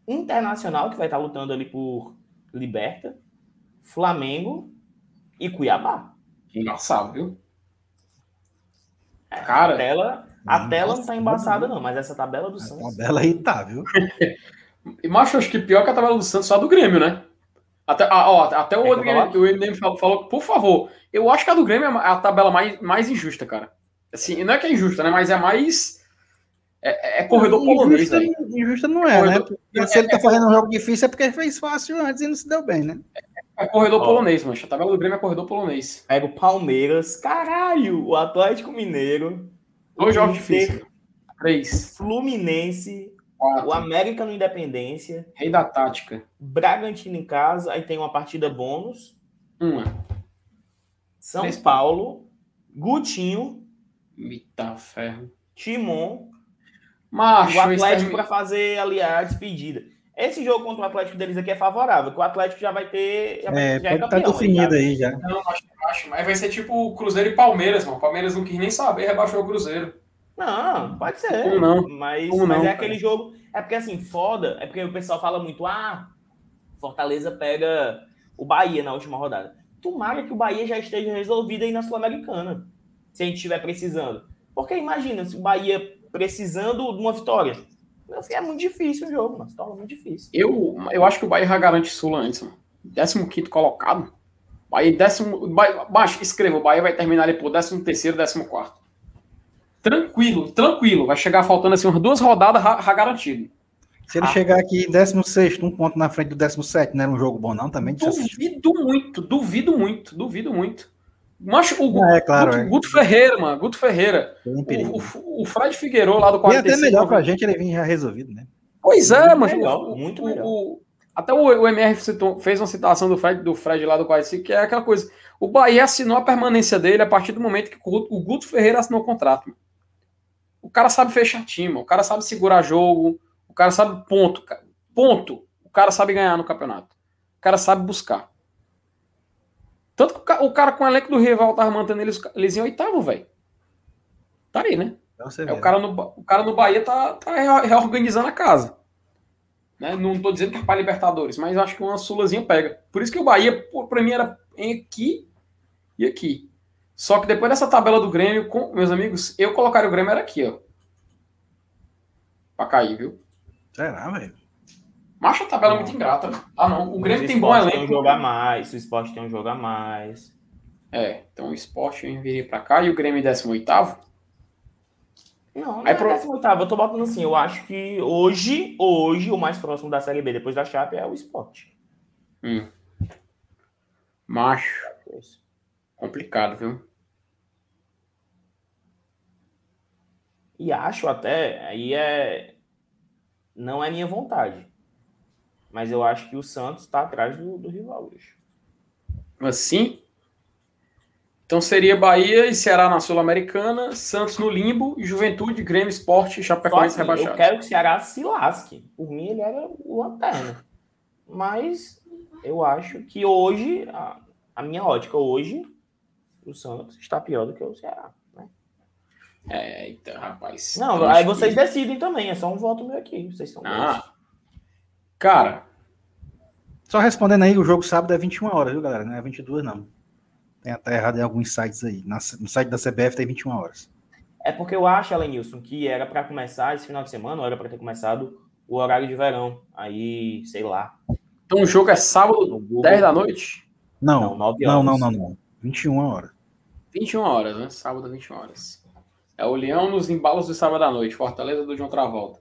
Internacional, que vai estar lutando ali por Liberta. Flamengo e Cuiabá. Engraçado, viu? A Cara, tela, a Nossa, tela não tá embaçada, não, mas essa tabela do A Santos. tabela aí tá, viu? e macho, acho que pior que a tabela do Santos, só a do Grêmio, né? Até, ah, ó, até o Quer que eu Rodrigo coloque? o MDM falou, falou, por favor, eu acho que a do Grêmio é a tabela mais, mais injusta, cara. Assim, não é que é injusta, né? Mas é mais. É, é corredor polonês, injusta, velho. injusta não é, né? Corredor- Porque se ele tá fazendo um jogo difícil é porque fez fácil antes e não se deu bem, né? É corredor Ó. polonês, mancha. A tabela do Grêmio é corredor polonês. Pega o Palmeiras, caralho, o Atlético Mineiro, Dois jogos difíceis. Três. Fluminense, Quatro. o América no Independência, Rei da tática. Bragantino em casa, aí tem uma partida bônus, Uma. São Três Paulo, Gutinho, Mita ferro. Timon, Macho, o Atlético para fazer ali a despedida. Esse jogo contra o Atlético deles aqui é favorável, que o Atlético já vai ter. Já, vai- É, já pode estar campeão, definido já. aí já. Não, macho, macho, mas vai ser tipo Cruzeiro e Palmeiras, mano. Palmeiras não quis nem saber, rebaixou o Cruzeiro. Não, pode ser. Como não? Mas, Como mas não, é cara? aquele jogo. É porque assim, foda. É porque o pessoal fala muito, ah, Fortaleza pega o Bahia na última rodada. Tomara que o Bahia já esteja resolvido aí na Sul-Americana. Se a gente estiver precisando. Porque imagina, se o Bahia precisando de uma vitória. É muito difícil o jogo, mano. Se torna muito difícil. Eu, eu acho que o Bahia já garante Sula antes, mano. 15 colocado. Bahia, décimo. Bahia, baixo, escreva, o Bahia vai terminar ali por 13 terceiro, 14. Tranquilo, tranquilo. Vai chegar faltando assim umas duas rodadas já, já garantido. Se ele Ah. chegar aqui 16, um ponto na frente do 17, não era um jogo bom, não? Também. Duvido muito, duvido muito, duvido muito. Mas o Guto, É, claro, Guto, é. Guto Ferreira, mano, Guto Ferreira. O, o, o Fred Figueiredo lá do E 45. até melhor pra gente ele vir já resolvido, né? Pois é, Muito mas o- muito o- melhor. o- até o, o MR citou- fez uma citação do Fred, do Fred lá do 45, que é aquela coisa. O Bahia assinou a permanência dele a partir do momento que o, o Guto Ferreira assinou o contrato. mano. O cara sabe fechar time, mano. o cara sabe segurar jogo, o cara sabe ponto. Ponto. O cara sabe ganhar no campeonato. O cara sabe buscar. Tanto que o ca- o cara com o elenco do rival tava mantendo eles, eles em oitavo, velho. Tá aí, né? É, o, cara no, o cara no Bahia tá, tá reorganizando a casa. Né? Não tô dizendo que é para Libertadores, mas acho que uma sulazinha pega. Por isso que o Bahia, pô, pra mim, era aqui e aqui. Só que depois dessa tabela do Grêmio, com, meus amigos, eu colocaria o Grêmio era aqui, ó. Pra cair, viu? Será, velho? Macho a tabela é muito ingrata. né? Ah, não. O Grêmio tem o bom Sport Tem um elenco. jogo a mais, o Sport tem um jogo a mais. É, então o Sport eu enviei pra cá e o Grêmio em 18 Não, não Aí é pro- 18, eu tô botando assim, eu acho que hoje, hoje, o mais próximo da Série B depois da Chape é o Sport. Hum. Macho, É complicado, viu? E acho até, aí é. Não é minha vontade. Mas eu acho que o Santos tá atrás do, do rival hoje. Assim, Então seria Bahia e Ceará na Sul-Americana, Santos no limbo, Juventude, Grêmio, Esporte e Chapecoense Só assim, rebaixado. Eu quero que o Ceará se lasque. Por mim, ele era o lanterna. Mas eu acho que hoje, a, a minha ótica hoje, o Santos está pior do que o Ceará. Né? É, então, rapaz. Não, aí vocês que- decidem também. É só um voto meu aqui. Vocês estão Ah, cara, Só respondendo aí, o jogo sábado é 21 horas, viu, galera? Não é 22, não. Tem até errado em alguns sites aí. No site da CBF tem 21 horas. É porque eu acho, Alenilson, que era para começar esse final de semana, ou era para ter começado o horário de verão. Aí, sei lá. então o jogo é sábado, No Google. 10 da noite, Não, Não, não, nove não, horas. não, não, 21 horas. 21 horas, né? Sábado, 21 horas. É o Leão nos embalos do sábado à noite, Fortaleza do João Travolta.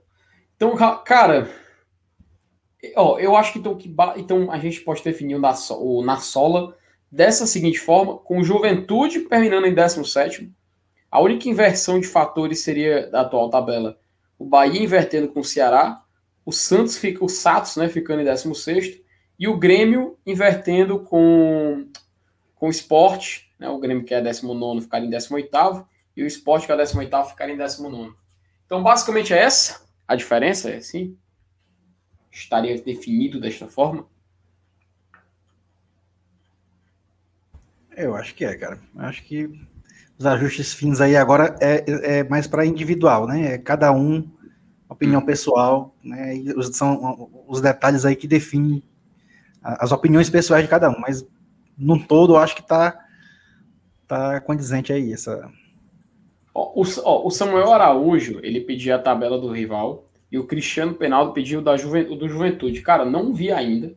Então, ca- cara, ó, eu acho que então, que então a gente pode definir o na, so- o dessa seguinte forma, com Juventude terminando em 17º, a única inversão de fatores seria da atual tabela, o Bahia invertendo com o Ceará, o Santos fica, o Santos, né, ficando em 16º, e o Grêmio invertendo com, com o Sport, né, o Grêmio que é 19º ficar em 18º, e o Sport que é 18º ficar em 19º. Então, basicamente é essa a diferença, é assim? Estaria definido desta forma? Eu acho que é, cara. Acho que os ajustes fins aí agora é, é mais para individual, né? É cada um, opinião pessoal, né? E os- são os detalhes aí que definem as opiniões pessoais de cada um. Mas, no todo, eu acho que tá, tá condizente aí essa. Ó, o, ó, o Samuel Araújo, ele pedia a tabela do rival, e o Cristiano Penaldo pediu da Juven- do Juventude. Cara, não vi ainda.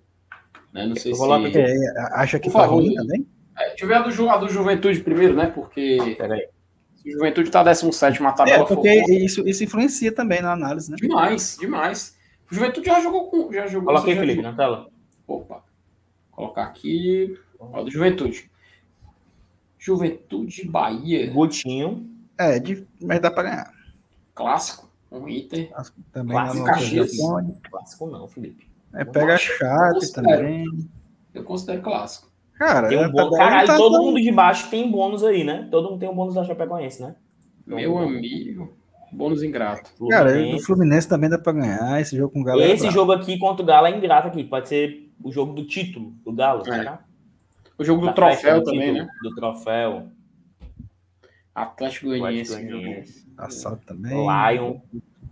Né? Não sei Eu se... vou lá pedir. É, acha que Por tá favor, ruim também? É, deixa eu ver a do, Ju- a do Juventude primeiro, né? Porque Peraí. se o Juventude tá 17 a tabela É, porque isso, isso influencia também na análise, né? demais, demais. O Juventude já jogou com. Já jogou, Coloca aí, já Felipe, jogou- na tela. Opa. Colocar aqui. Ó, do Juventude. Juventude Bahia. Gutinho. É, de- mas dá para ganhar. Clássico. Um Inter. Também Clássico, lá no Caxias. Clássico não, Felipe. É, pega chato também. Eu considero clássico. Cara, Tem um a bônus. tabela Caralho, tá- todo tá- mundo de baixo tem bônus aí, né? Todo mundo tem um bônus da Chapecoense, né? Meu amigo. Bônus ingrato. Cara, do Fluminense. Fluminense também dá pra ganhar. Esse jogo com o Galo é Esse brabo. jogo aqui contra o Galo é ingrato aqui. Pode ser o jogo do título do Galo, É. será? O jogo do Da festa troféu também, título, né? Do troféu. Atlético Goianiense. Assado também. Lion.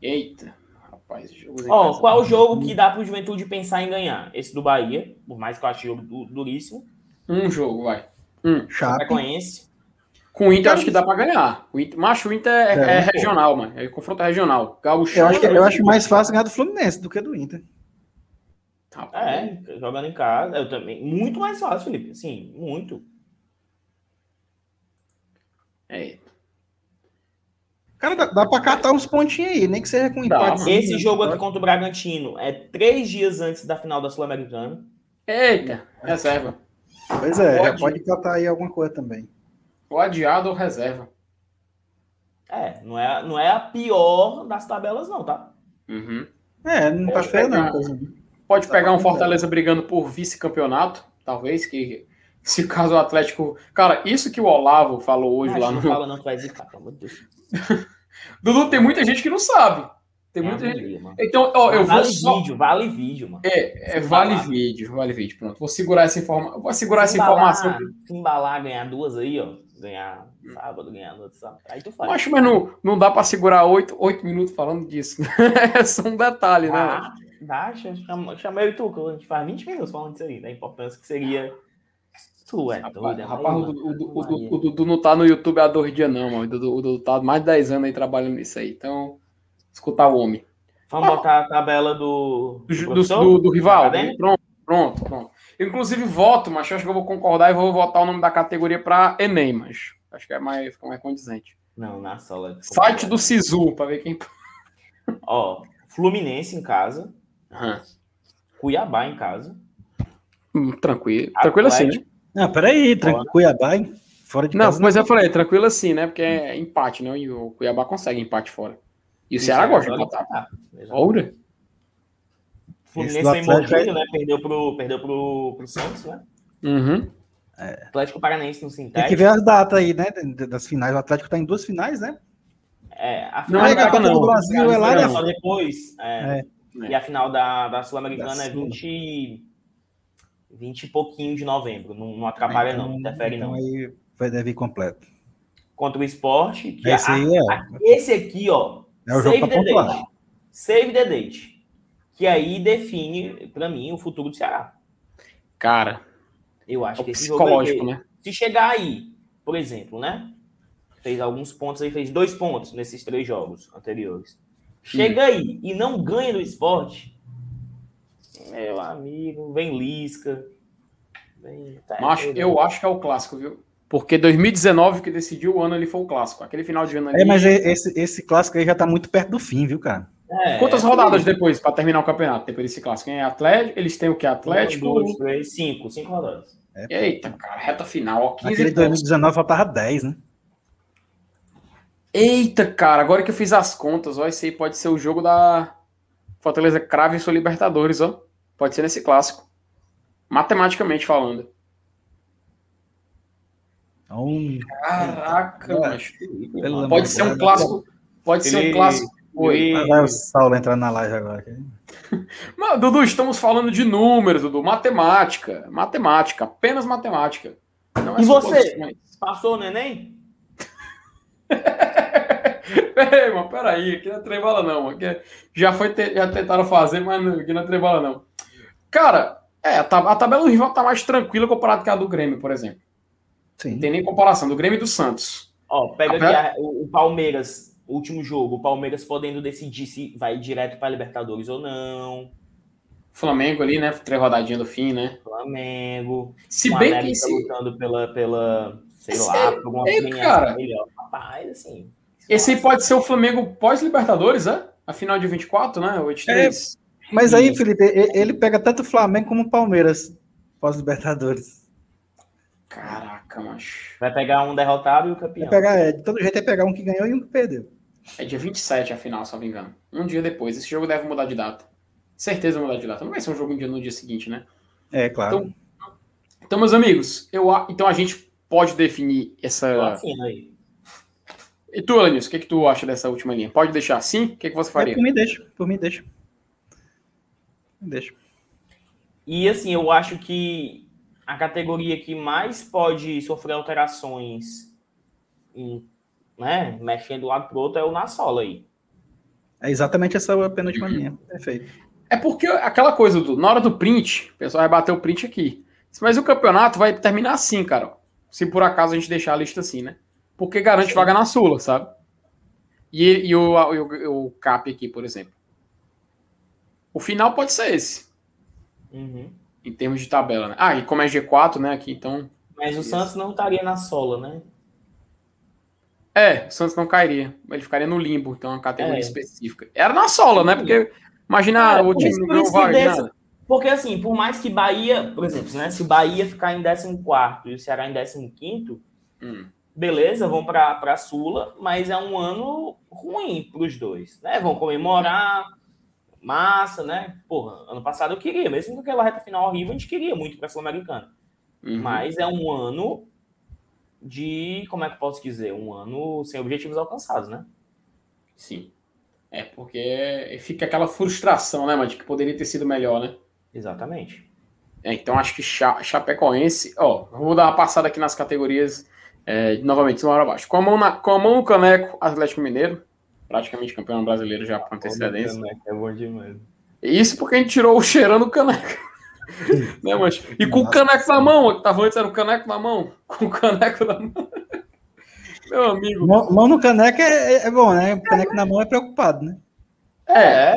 Eita. Rapaz, jogo Ó, qual o jogo que dá pro Juventude pensar em ganhar? Esse do Bahia, por mais que eu ache o jogo du- duríssimo. Um jogo, vai. Um. Chape. Chapecoense. Com o Inter, acho que dá pra ganhar. O Inter, macho, o Inter é, É, é pô. regional, mano. É confronto regional. Gaúcho. Eu acho, que- eu acho mais fácil ganhar do Fluminense do que do Inter. Rapaz, É, jogando em casa. Eu também. Muito mais fácil, Felipe. Sim, muito. É. Cara, dá, dá pra catar uns pontinhos aí, nem que seja com empate. Esse jogo aqui contra o Bragantino é três dias antes da final da Sul-Americana. Eita, reserva. Pois é, Pode. pode catar aí alguma coisa também. Ou adiado ou reserva. É, não é, não é a pior das tabelas, não, tá? Uhum. É, não tá Pode feio pegar. não. Pode pegar um ganhar. Fortaleza brigando por vice-campeonato, talvez, que se caso o Atlético. Cara, isso que o Olavo falou hoje Mas lá não no. fala não, tu vai zicar, pelo amor de Deus. Dudu, tem muita gente que não sabe. Tem É muita gente. mano. Então, ó, eu vou vale só. vídeo, vale vídeo, mano. É, é, vale vídeo, vale vídeo. Pronto, vou segurar essa informação. Vou segurar essa Se embalar- informação. Se embalar, ganhar duas aí, ó. Ganhar sábado, ganhar no outro sábado. Aí tu faz. Acho, mas não, não dá pra segurar oito, oito minutos falando disso. é só um detalhe, né? Ah, dá, chama, chama eu e tu, que a gente faz 20 minutos falando disso aí, da importância que seria. Tu é doido, Rapaz, é rapaz, o, o, Dudu- o o Dudu não tá no YouTube há dois dias, não, mano. O Dudu, tá há mais de 10 anos aí trabalhando nisso aí. Então, escutar o homem. Vamos botar a tabela do. Do, do, do, rival. Pronto, pronto, pronto. Inclusive, voto, mas acho que eu vou concordar e vou votar o nome da categoria pra Enem, mas acho que é mais, fica mais condizente. Não, na sala. Site do Sisu, pra ver quem. Ó, Fluminense em casa, Aham. Cuiabá em casa. Hum, tranquilo. Tranquilo assim, né? Não, peraí, tranquilo. Cuiabá, hein? fora de Não, casa. mas eu falei, tranquilo assim, né? Porque é empate, né? E o Cuiabá consegue empate fora. E o Ceará gosta de empatar. Ah. Ora. Fluminense Atlético Mourinho, né? Perdeu pro, perdeu pro, pro Santos, né? Uhum. É. Atlético Paranaense no Sintético. Tem que ver as datas aí, né? Das finais. O Atlético tá em duas finais, né? É, a final não é da Copa do Brasil, é lá, né? Só depois. É. É. E a final da, da Sul-Americana é 20, 20 e pouquinho de novembro. Não, não atrapalha, então, não, interfere, então não. Aí vai deve ir completo. Contra o esporte. Que esse, a, é. a, esse aqui, ó. É o save jogo the date. Save the date. Que aí define, para mim, o futuro do Ceará. Cara. Eu acho é que esse psicológico, jogo né? Se chegar aí, por exemplo, né? Fez alguns pontos aí, fez dois pontos nesses três jogos anteriores. Chega aí e não ganha no esporte. Meu amigo, vem Lisca. Vem... Tá Macho, eu acho que é o clássico, viu? Porque 2019 que decidiu o ano ali foi o clássico. Aquele final de ano ali. É, mas esse, esse clássico aí já tá muito perto do fim, viu, cara? É, Quantas é, rodadas sim. depois para terminar o campeonato? Depois desse clássico? É Atlético, eles têm o que? Atlético? Um, dois, três, cinco. Cinco rodadas. É, Eita, cara, reta final. Ó, 15 Aquele 2019 faltava 10, né? Eita, cara, agora que eu fiz as contas, ó, esse aí pode ser o jogo da Fortaleza Crave e sua Libertadores, ó. Pode ser nesse clássico. Matematicamente falando. Um... Caraca, é, pode ser um clássico. Pode ser um clássico. Oi. Vai o Saulo entrando na live agora. Mas, Dudu, estamos falando de números, Dudu. Matemática. Matemática. Apenas matemática. É e você? Passou o neném? Ei, mano, peraí, aqui não é trembala não. Aqui já, foi te... já tentaram fazer, mas aqui não é trembala não. Cara, é, a, tab a tabela do rival tá mais tranquila comparado com a do Grêmio, por exemplo. Sim. Não tem nem comparação, do Grêmio e do Santos. Ó, pega a... aqui a, o Palmeiras, o último jogo, o Palmeiras podendo decidir se vai direto para Libertadores ou não. Flamengo ali, né? Três rodadinhas do fim, né? Flamengo. Se bem que esse... lutando pela, pela sei esse lá, é, por alguma é, cara, melhor. Rapaz, assim. Esse aí pode ser o Flamengo pós-Libertadores, é? A final de 24, né? 83. Mas aí, Felipe, ele pega tanto o Flamengo como o Palmeiras pós-Libertadores. Caraca, macho. Vai pegar um derrotado e o campeão. Vai pegar, é, de todo jeito é pegar um que ganhou e um que perdeu. É dia 27 a final, se não me engano. Um dia depois. Esse jogo deve mudar de data. Certeza mudar de data. Não vai ser um jogo no dia seguinte, né? É, claro. Então, então meus amigos, eu, então a gente pode definir essa. Assim, aí. E tu, Alanis, o que, que tu acha dessa última linha? Pode deixar assim? O que, que você faria? É, por mim, deixa. Por mim, deixa. Deixa. E assim, eu acho que a categoria que mais pode sofrer alterações, em, né, mexendo do lado pro outro, é o na sola aí. É exatamente essa penúltima linha. Perfeito. É porque aquela coisa do. Na hora do print, o pessoal vai bater o print aqui. Mas o campeonato vai terminar assim, cara. Se por acaso a gente deixar a lista assim, né? porque garante Sim. vaga na Sula, sabe? E, e o, o, o, CAP aqui, por exemplo. O final pode ser esse. Uhum. Em termos de tabela, né? Ah, e como é G4, né, aqui, então... Mas o Santos não estaria na sola, né? É, o Santos não cairia. Ele ficaria no limbo, então, uma categoria é. específica. Era na sola, né? Porque, imagina, é, o time não vai nada. Porque, assim, por mais que Bahia, por exemplo, né? Se o Bahia ficar em 14 e o Ceará em 15, hum beleza, vão para a Sula, mas é um ano ruim para os dois, né? Vão comemorar, massa, né? Porra, ano passado eu queria, mesmo com aquela reta final horrível, a gente queria muito para a Sul-Americana. Uhum. Mas é um ano de, como é que eu posso dizer? Um ano sem objetivos alcançados, né? Sim. É, porque fica aquela frustração, né, mas de que poderia ter sido melhor, né? Exatamente. É, então acho que Chapecoense, ó, vou dar uma passada aqui nas categorias é, novamente, uma hora abaixo. Com a, mão na, com a mão no caneco, Atlético Mineiro, praticamente campeão brasileiro já com antecedência. É bom demais. Isso porque a gente tirou o cheirando do caneco. né, mas... E com o caneco na mão, que tava antes era o caneco na mão, com o caneco na mão. Meu amigo. Mão, mão no caneco é, é, bom, né? O caneco na mão é preocupado, né? É,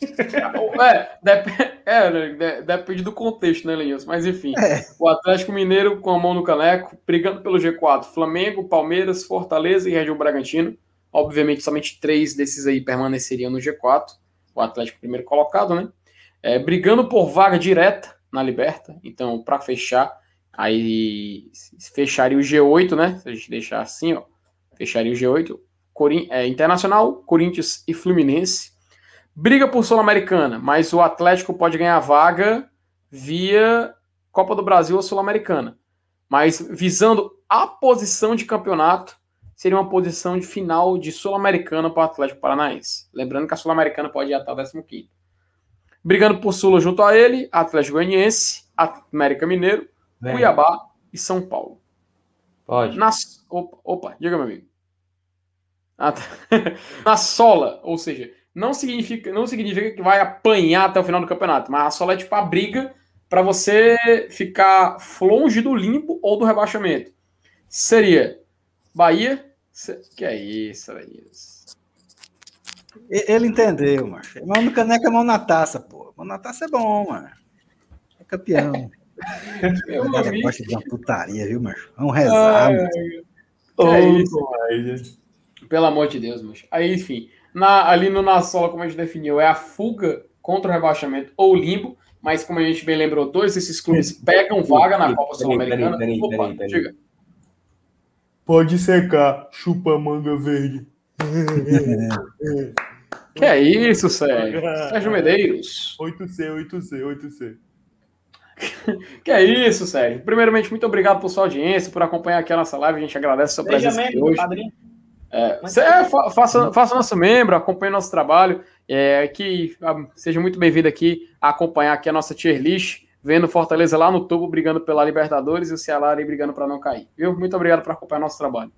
é, depende, é, depende do contexto, né, Lenilson? Mas enfim, é. o Atlético Mineiro com a mão no caneco, brigando pelo G4, Flamengo, Palmeiras, Fortaleza e Região Bragantino. Obviamente, somente três desses aí permaneceriam no G4. O Atlético primeiro colocado, né? É, brigando por vaga direta na Liberta. Então, para fechar, aí fecharia o G8, né? Se a gente deixar assim, ó, fecharia o G8. Corin é, Internacional, Corinthians e Fluminense briga por Sul-Americana, mas o Atlético pode ganhar vaga via Copa do Brasil ou Sul-Americana. Mas visando a posição de campeonato, seria uma posição de final de Sul-Americana para o Atlético Paranaense. Lembrando que a Sul-Americana pode ir até o 15. Brigando por Sula junto a ele, Atlético Goianiense, América Mineiro, Vem. Cuiabá e São Paulo. Pode. Na, opa, opa, diga, meu amigo. Ah, tá. Na sola, ou seja, não significa, não significa que vai apanhar até o final do campeonato, mas a sola é tipo a briga para você ficar longe do limbo ou do rebaixamento. Seria Bahia. Que é isso, é isso. Ele entendeu, macho. Mão no caneca, mão na taça, pô. Mão na taça é bom, mano. É campeão. Meu o cara gosta de uma putaria, viu, macho? Vamos rezar, Ai, é isso. Pelo amor de Deus, macho. Aí, enfim, na, ali no Na Sola, como a gente definiu, é a fuga contra o rebaixamento ou limbo, mas como a gente bem lembrou, dois desses clubes pegam vaga na Copa Sul-Americana. Opa, diga. Pode secar, chupa manga verde. que é isso, Sérgio? Sérgio Medeiros. 8C, 8C, 8C. que é isso, Sérgio? Primeiramente, muito obrigado por sua audiência, por acompanhar aqui a nossa live. A gente agradece a sua Seja presença aqui hoje. Padrinho. É, é, faça, faça nosso membro, acompanhe nosso trabalho, é, que ah, seja muito bem-vindo aqui a acompanhar aqui a nossa tier list, vendo Fortaleza lá no topo brigando pela Libertadores e o Ceará ali brigando para não cair. Viu? Muito obrigado por acompanhar nosso trabalho.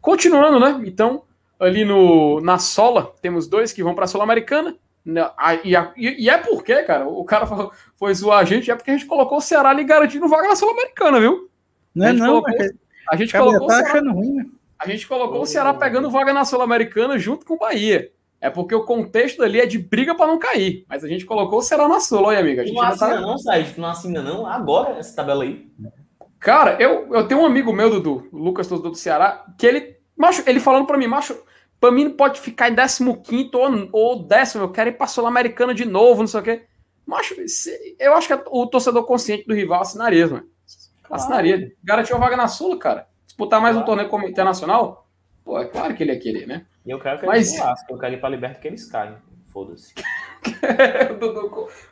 Continuando, né? Então, ali no, na Sola, temos dois que vão para a Sul-Americana. E, e, e, é porque, cara, o cara foi zoar a gente, é porque a gente colocou o Ceará ali garantindo vaga na Sul-Americana, viu? Não é não, colocou, a gente colocou tá achando ruim, né? A gente colocou oh. o Ceará pegando vaga na Sul-Americana junto com o Bahia. É porque o contexto ali é de briga para não cair. Mas a gente colocou o Ceará na Sul, olha, amiga. A gente não assina tá... não, Sérgio. Tu não assina não? Agora essa tabela aí. Cara, eu, eu tenho um amigo meu, Dudu, Lucas do, do Ceará, que ele. Macho, ele falando para mim, macho, pra mim pode ficar em 15 ou, ou décimo, eu quero ir pra Sul-Americana de novo, não sei o quê. Macho, eu acho que o torcedor consciente do rival assinaria, mano. Assinaria. Garantiu a vaga na Sula, cara disputar mais um torneio como internacional, pô, é claro que ele ia querer, né? E eu quero que Mas... eles lasquem, eu quero ir pra Liberta que eles caem. Foda-se.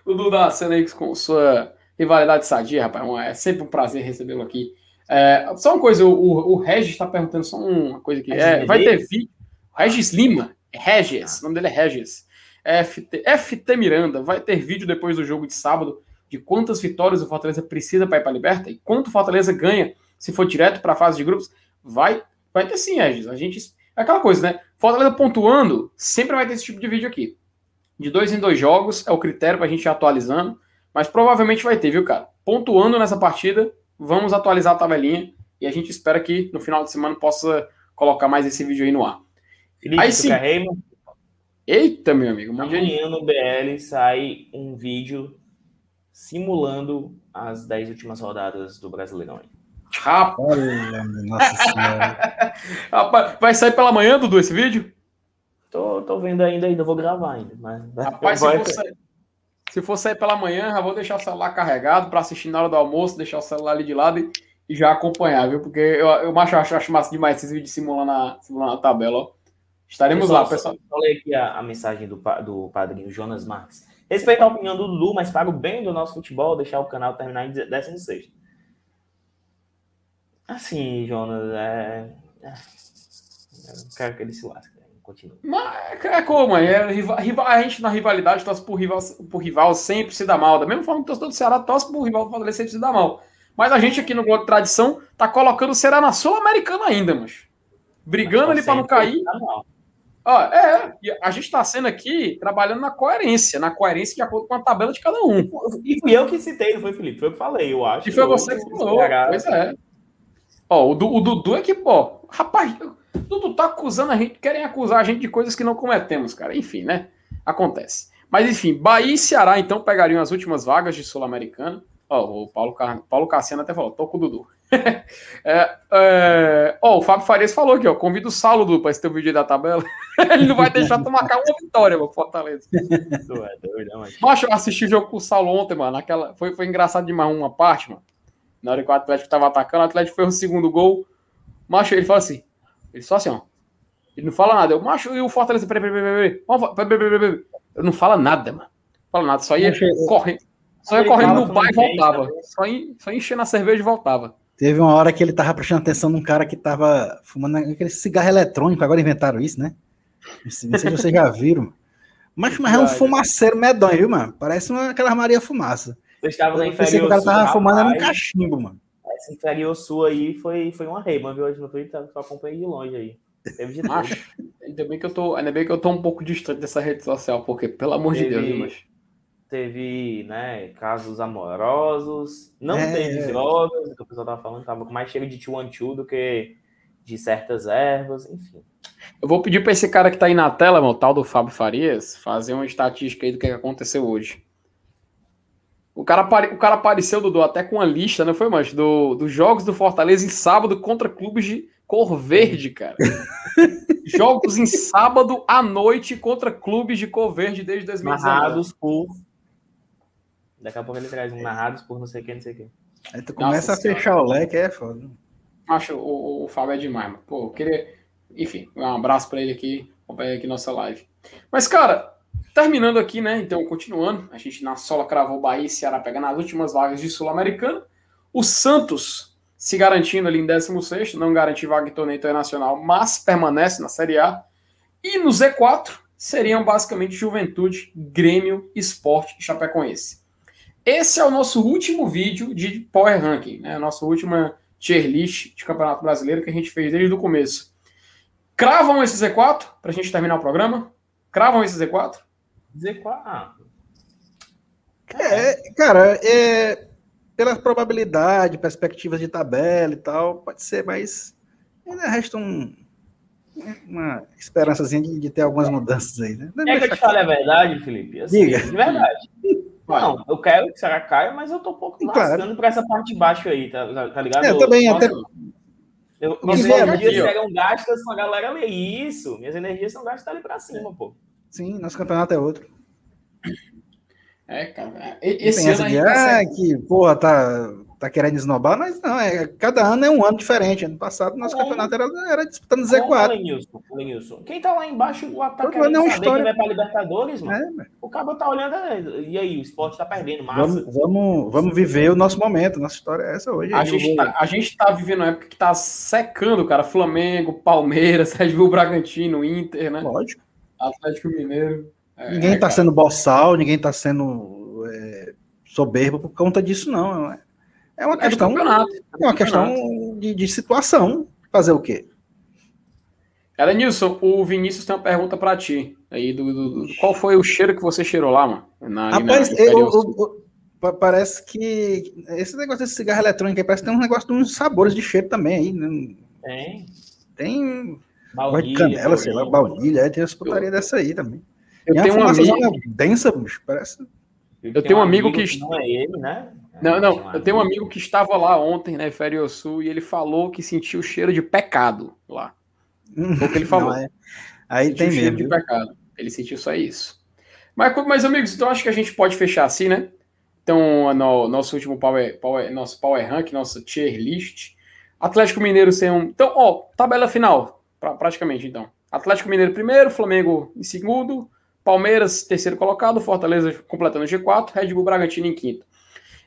o Dudu da aí com sua rivalidade sadia, rapaz. É sempre um prazer recebê-lo aqui. É, só uma coisa, o, o Regis está perguntando só uma coisa aqui. É, vai ter vídeo. Regis Lima. Regis, o nome dele é Regis. FT, FT Miranda, vai ter vídeo depois do jogo de sábado de quantas vitórias o Fortaleza precisa para ir para a Liberta e quanto o Fortaleza ganha se for direto para a fase de grupos, vai, vai ter sim, Regis. A gente. É aquela coisa, né? Fortaleza pontuando, sempre vai ter esse tipo de vídeo aqui. De dois em dois jogos é o critério para a gente ir atualizando, mas provavelmente vai ter, viu, cara? Pontuando nessa partida, vamos atualizar a tabelinha e a gente espera que no final de semana possa colocar mais esse vídeo aí no ar. Felipe, aí sim. Eita, meu amigo. Amanhã no BL sai um vídeo simulando as 10 últimas rodadas do Brasileirão. Rapaz, nossa senhora. Rapaz, vai sair pela manhã, Dudu, esse vídeo? Tô, tô vendo ainda, ainda vou gravar ainda. Mas... Rapaz, se for, sair, se for, sair, pela manhã, já vou deixar o celular carregado para assistir na hora do almoço, deixar o celular ali de lado e, e já acompanhar, viu? Porque eu, eu acho, acho, acho massa demais esses vídeos simulando a, simulando a tabela, ó. Estaremos pessoal, lá, pessoal. Vou ler aqui a, a, mensagem do, do padrinho Jonas Marques. Respeito a opinião do Dudu, mas para o bem do nosso futebol, deixar o canal terminar em 16. Assim, Jonas, é. é... Eu quero que ele se lasque. Né? Continua. Mas é como, é, rival, a gente na rivalidade torce por rival, por rival sempre se dá mal. Da mesma forma que o torcedor do Ceará torce por rival do Fortaleza sempre se dá mal. Mas a gente aqui no Gol de Tradição tá colocando o Ceará na Sul-Americana ainda, mas brigando ali para não cair. Ah, é, a gente está sendo aqui trabalhando na coerência, na coerência de acordo com a tabela de cada um. E fui eu que citei, não foi, Felipe? Foi eu que falei, eu acho. E foi você que falou. Pois é. Ó, o, o Dudu é que, pô, rapaz, o Dudu tá acusando a gente, querem acusar a gente de coisas que não cometemos, cara. Enfim, né? Acontece. Mas enfim, Bahia e Ceará então pegariam as últimas vagas de Sul-Americana. Ó, o Paulo, Car... Paulo Cassiano até falou, tô com o Dudu. é, é... Ó, o Fábio Farias falou aqui, ó, convido o Saulo, Dudu, pra esse teu vídeo da tabela. Ele não vai deixar tu marcar uma vitória, meu Fortaleza. Tu é doido, né, mano. Macho, eu assisti o jogo com o Saulo ontem, mano. Aquela... Foi, foi engraçado demais uma parte, mano. Na hora que o Atlético estava atacando, o Atlético fez o segundo gol. Macho, ele fala assim. Ele só assim, ó. Ele não fala nada. Eu, macho, e o Fortaleza. Peraí, peraí, peraí, peraí. Ele não fala nada, mano. Não fala nada, só ia correndo. Só ia correndo no bar e voltava. Só, in, só enchendo a cerveja e voltava. Teve uma hora que ele tava prestando atenção num cara que tava fumando aquele cigarro eletrônico, agora inventaram isso, né? Não sei se vocês já viram. Mas, mas é um fumaceiro medonho, viu, mano? Parece uma, aquela Maria Fumaça. Vocês estavam na que o cara inferior tava sul, fumando era um rapaz. cachimbo, mano. Essa inferior sul aí foi, foi uma rei, viu? Hoje no Twitter, só acompanhei de longe aí. Teve de. Macho, ainda bem que eu tô, ainda bem que eu tô um pouco distante dessa rede social, porque, pelo amor de Teve- Deus, viu, macho? Teve, né, casos amorosos. Não É, teve é. drogas, que o pessoal tava falando, tava mais cheiro de chuanchu do que de certas ervas, enfim. Eu vou pedir pra esse cara que tá aí na tela, o tal do Fábio Farias, fazer uma estatística aí do que que aconteceu hoje. O cara, apare- o cara apareceu, Dudu, até com uma lista, não foi, mas do, dos jogos do Fortaleza em sábado contra clubes de cor verde, cara. jogos em sábado à noite contra clubes de cor verde desde 2019. Narrados por. Daqui a pouco ele traz um narrados por não sei quem, não sei quem. Aí tu começa Nossa a fechar o leque, é foda. Acho o, o Fábio é demais, mano. Pô, eu queria. Enfim, um abraço pra ele aqui, acompanha aqui nossa live. Mas, cara, terminando aqui, né? Então, continuando, a gente na sola cravou Bahia e Ceará pegando as últimas vagas de Sul-Americana. O Santos se garantindo ali em 16, não garantiu vaga em torneio internacional, mas permanece na Série A. E no Z4 seriam basicamente Juventude, Grêmio, Esporte e Chapecoense. Esse é o nosso último vídeo de Power Ranking, né? Nossa última tier list de Campeonato Brasileiro que a gente fez desde o começo. Cravam esse Z4 para a gente terminar o programa? Cravam esse Z4? Dizer qual. Ah, É, cara, é, pela probabilidade, perspectivas de tabela e tal, pode ser, mas ainda resta um, uma esperançazinha de, de ter algumas mudanças aí, né? Quer que eu te fale a verdade, Felipe? Assim, Diga. De verdade. Não, eu quero que o Ceará caia, mas eu tô um pouco Claro. lascando pra essa parte de baixo aí, tá, tá- tá ligado? É, eu também, até- Eu, minhas energias aqui, serão gastas com a galera ler isso. Minhas energias são gastas ali pra cima, pô. Sim, nosso campeonato é outro. É, cara. Esse ano a de, tá ah, que, porra, tá, tá querendo esnobar, mas não, é, cada ano é um ano diferente. Ano passado, nosso campeonato era, era disputando Como, Z4. Lenilson, Lenilson. Quem tá lá embaixo, o tá Todo querendo ano é história. quem vai pra Libertadores, mano. né? O cabo tá olhando, é, e aí, o esporte tá perdendo, massa. Vamos, vamos, vamos viver o nosso momento. Nossa história é essa hoje. A gente, tá, a gente tá vivendo uma época que tá secando, cara. Flamengo, Palmeiras, Bull Bragantino, Inter, né? Lógico. Atlético Mineiro. É, Ninguém tá cara. sendo boçal, ninguém tá sendo é, soberbo por conta disso, não. É- É uma É questão, é uma questão de, de situação. Fazer o quê? Ela, Nilson, o Vinícius tem uma pergunta pra ti. Aí, do, do- do- qual foi o cheiro que você cheirou lá, mano? Na, ali na Rapaz, eu- eu- eu- pa- parece que esse negócio desse cigarro eletrônico aí parece que tem um negócio de uns sabores de cheiro também aí. né? Tem. Tem Baunilha, canela, sei lá, baunilha. é, tem essa putaria dessa aí também. Eu E tenho um fumaça amigo. densa, bicho, parece. Eu tenho um amigo que- Não é ele, né? Não, não. Eu tenho um amigo que estava lá ontem, né, Inferior Sul, e ele falou que sentiu o cheiro de pecado lá. Foi o que ele falou. Não, é- Aí Sentiu tem cheiro mesmo. de pecado. Ele sentiu só isso. Mas, mas, amigos, então acho que a gente pode fechar assim, né? Então, no, nosso último power, power, nosso Power Rank, nossa tier list. Atlético Mineiro sem um. Então, ó, tabela final, pra, praticamente, então. Atlético Mineiro primeiro, Flamengo em segundo, Palmeiras terceiro colocado, Fortaleza completando o G4, Red Bull Bragantino em quinto.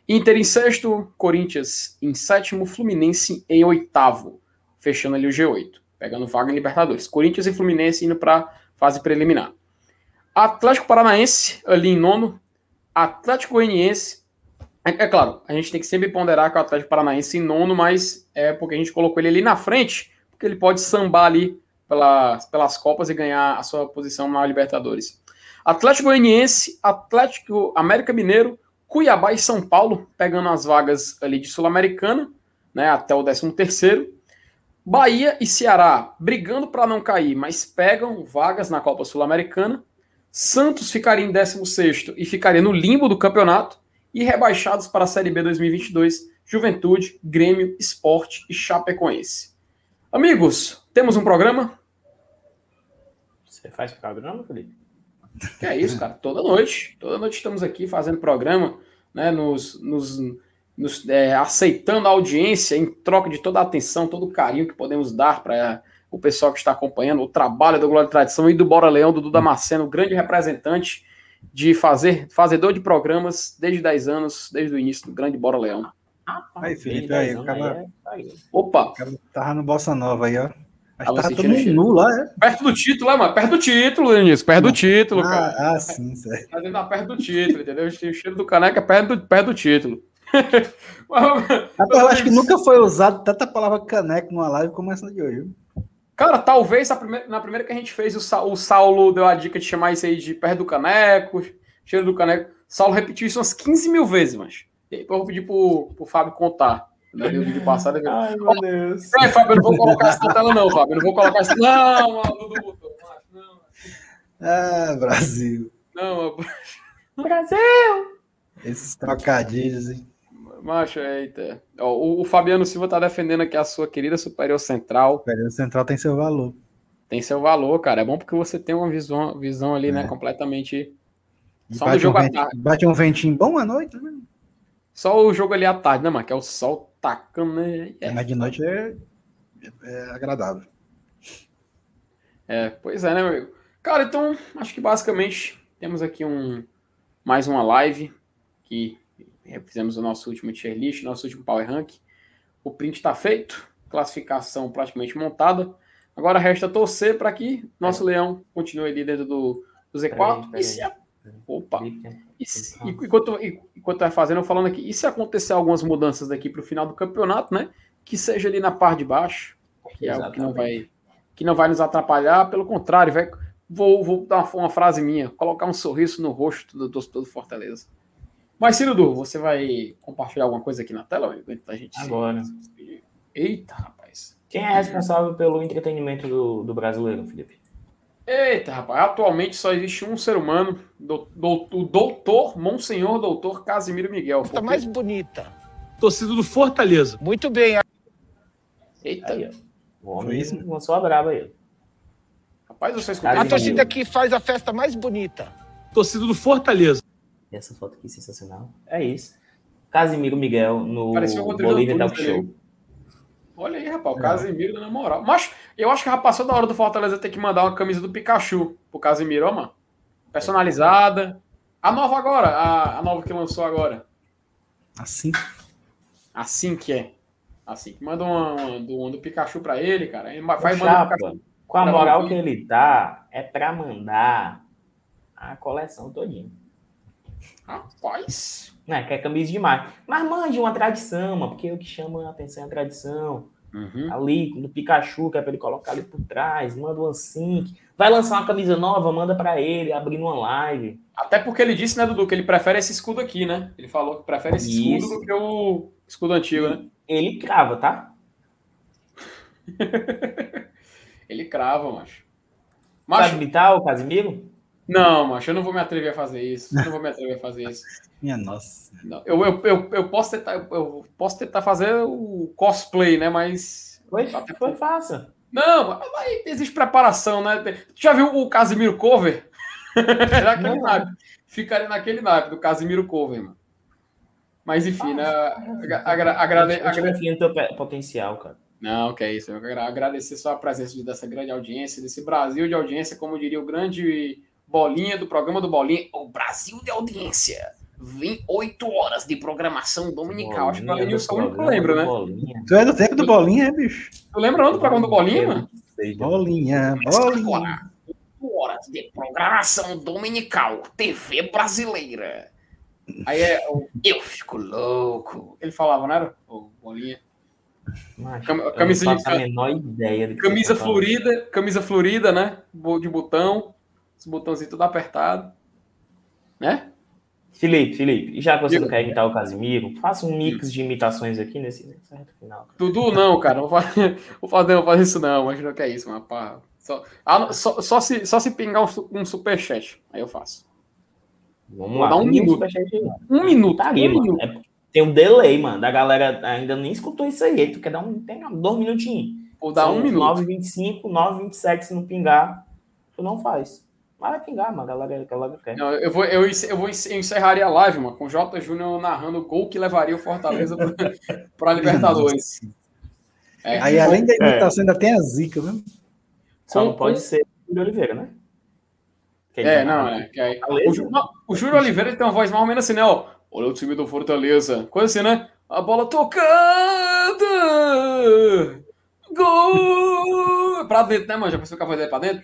Inter em sexto, Corinthians em sétimo, Fluminense em oitavo, fechando ali o G8, pegando vaga em Libertadores. Corinthians e Fluminense indo para fase preliminar. Atlético Paranaense ali em nono, Atlético Goianiense. É, é claro, a gente tem que sempre ponderar que o Atlético Paranaense em nono, mas é porque a gente colocou ele ali na frente, porque ele pode sambar ali pelas, pelas Copas e ganhar a sua posição na Libertadores. Atlético Goianiense, Atlético América Mineiro, Cuiabá e São Paulo, pegando as vagas ali de Sul-Americana, né, até o 13 terceiro. Bahia e Ceará brigando para não cair, mas pegam vagas na Copa Sul-Americana. Santos ficaria em 16 e ficaria no limbo do campeonato. E rebaixados para a Série B 2022, Juventude, Grêmio, Esporte e Chapecoense. Amigos, temos um programa? Você faz programa, Felipe? Que é isso, cara. Toda noite. Toda noite estamos aqui fazendo programa, né? Nos, nos, nos, é, aceitando a audiência em troca de toda a atenção, todo o carinho que podemos dar para o pessoal que está acompanhando o trabalho do Glória e Tradição e do Bora Leão, do Duda Maceno, grande representante de fazer, fazedor de programas desde 10 anos, desde o início do grande Bora Leão. Aí, Felipe, aí, o cara, Opa! o cara tava no Bossa Nova aí, ó. Mas Tava todo mundo cheiro. nu lá, é? Perto do título, é, mano? Perto do título, Denis. Perto do título, cara. Ah, ah, sim, certo. Mas ele tá perto do título, entendeu? O cheiro do caneca é perto do, perto do título. Rapaz, eu acho que nunca foi usado tanta palavra caneco numa live como essa de hoje. viu? Cara, talvez a primeira- na primeira que a gente fez, o, Sa- o Saulo deu a dica de chamar isso aí de perto do caneco, cheiro do caneco. Saulo repetiu isso umas 15 mil vezes, mas. E aí, eu vou pedir pro, pro Fábio contar. Né? O vídeo passado. ele- Ai, meu Deus. É, Fábio, eu não vou colocar isso na tela, não, Fábio. Eu não vou colocar isso. Não, mano, Dudu botou. macho, Não, Ah, Brasil. não, Brasil! Esses trocadilhos, hein? macho, eita. Ó, o, o Fabiano Silva tá defendendo aqui a sua querida Superior Central. O período central tem seu valor. Tem seu valor, cara. É bom porque você tem uma visão, visão ali, né? É. Completamente. E Só no jogo um à tarde. bate um ventinho bom à noite, né? Só o jogo ali à tarde, né, mano? Que é o sol tacando, né? É, Mas de noite é, é agradável. É, pois é, né, meu amigo? Cara, então, acho que basicamente temos aqui um mais uma live que é, fizemos o nosso último tier list, nosso último power rank. O print está feito, classificação praticamente montada. Agora resta torcer para que nosso leão continue ali dentro do, do Z4. Peraí, peraí. E se a- Opa! E se- e enquanto, enquanto vai fazendo, eu falando aqui, e se acontecer algumas mudanças daqui para o final do campeonato, né? Que seja ali na parte de baixo, que é algo que não vai, que não vai nos atrapalhar, pelo contrário, vai, vou, vou dar uma, uma frase minha, colocar um sorriso no rosto do torcedor do Fortaleza. Mas, Ciro Du, você vai compartilhar alguma coisa aqui na tela? antes da gente Agora. se? Eita, rapaz. Quem é responsável pelo entretenimento do, do brasileiro, Felipe? Eita, rapaz. Atualmente só existe um ser humano, do, do- o doutor, Monsenhor Doutor Casimiro Miguel. Tá Porque- mais bonita. torcida do Fortaleza. Muito bem. Eita, Aí, ó. O homem lançou a braba aí. rapaz, você escutou A torcida que faz a festa mais bonita. Torcida do Fortaleza. Essa foto aqui sensacional. É isso. Casimiro Miguel no Bolívia Talk Show. Olha aí, rapaz, o Casimiro dando moral. Mas eu acho que já passou da hora do Fortaleza ter que mandar uma camisa do Pikachu pro Casimiro, ó, mano. Personalizada. A nova agora, a, a nova que lançou agora. Assim. Assim que é. Assim que manda uma, uma do, uma do Pikachu pra ele, cara. Ele manda Chapa, com a moral que ele tá, é pra mandar a coleção todinha. Rapaz. Né, que é camisa demais. Mas mande uma tradição, mano, porque o que chama a atenção é a tradição. Uhum. Ali, no Pikachu, que é pra ele colocar ali por trás, manda um sync. Vai lançar uma camisa nova, manda pra ele, abrindo uma live. Até porque ele disse, né, Dudu, que ele prefere esse escudo aqui, né? Ele falou que prefere esse escudo Isso. do que o escudo antigo, né? Ele crava, tá? Ele crava, macho. Sabe Macho, imitar o Casimiro? Não, macho, eu não vou me atrever a fazer isso. Eu não vou me atrever a fazer isso. Minha nossa. Não, eu, eu, eu, eu posso tentar, eu posso tentar fazer o cosplay, né? Mas. Foi, foi fácil. Não, mas existe preparação, né? Tu já viu o Casimiro Cover? naquele Não. naipe. Ficaria naquele naipe do Casimiro Cover, mano. Mas enfim, né? Agra- agra- agrade- Eu agra- confio no teu potencial, cara. Não, que é isso. Eu quero agradecer só a presença de- dessa grande audiência, desse Brasil de audiência, como diria o grande Bolinha do programa do Bolinha. O Brasil de audiência. Vem oito horas de programação dominical. Acho que o Alenilson é o único que eu programa lembro, né? Bolinha. Tu é do tempo do bolinha, é, bicho? Tu lembra não do programa do Bolinha, mano? Bolinha, bolinha. Oito horas de programação dominical, TV brasileira. Aí é o Eu Fico Louco. Ele falava, não era? O Bolinha. Cam- eu camisa não de- a menor ideia Camisa tá florida, camisa florida, né? De botão, os botãozinhos tudo apertado. Né? Felipe, Felipe, e já que você Diga. não quer imitar o Casimiro, faça um mix de imitações aqui nesse, final. cara. Dudu, não, cara. Não vou fazer, vou fazer, vou fazer isso, não. Mas não que é isso. Pá. Só, ah, só, só, se, só se pingar um, su- um superchat. Aí eu faço. Vamos Vou lá. um Mínimo minuto. Um minuto. Tá ali, um mano. minuto. É tem um delay, mano. Da galera ainda nem escutou isso aí. Aí Tu quer dar um. Tem dois minutinhos. Vou dar São um minuto. 9h25, 9h27, se não pingar, tu não faz. Mas vai pingar, mano. A galera, a galera quer. Não, eu, vou, eu, eu vou eu encerraria a live, mano, com o J. Júnior narrando o gol que levaria o Fortaleza para a Libertadores. É, Aí, além da imitação, ainda tem a zica, viu? Só não pode ser o Oliveira, né? É, de- não, é. Fortaleza? o, Ju- não, o Júlio Oliveira tem uma voz mais ou menos assim, né? Ó, olha o time do Fortaleza. Coisa assim, né? A bola tocada! Gol! Pra dentro, né, mano? Já pensou que a voz dele é pra dentro?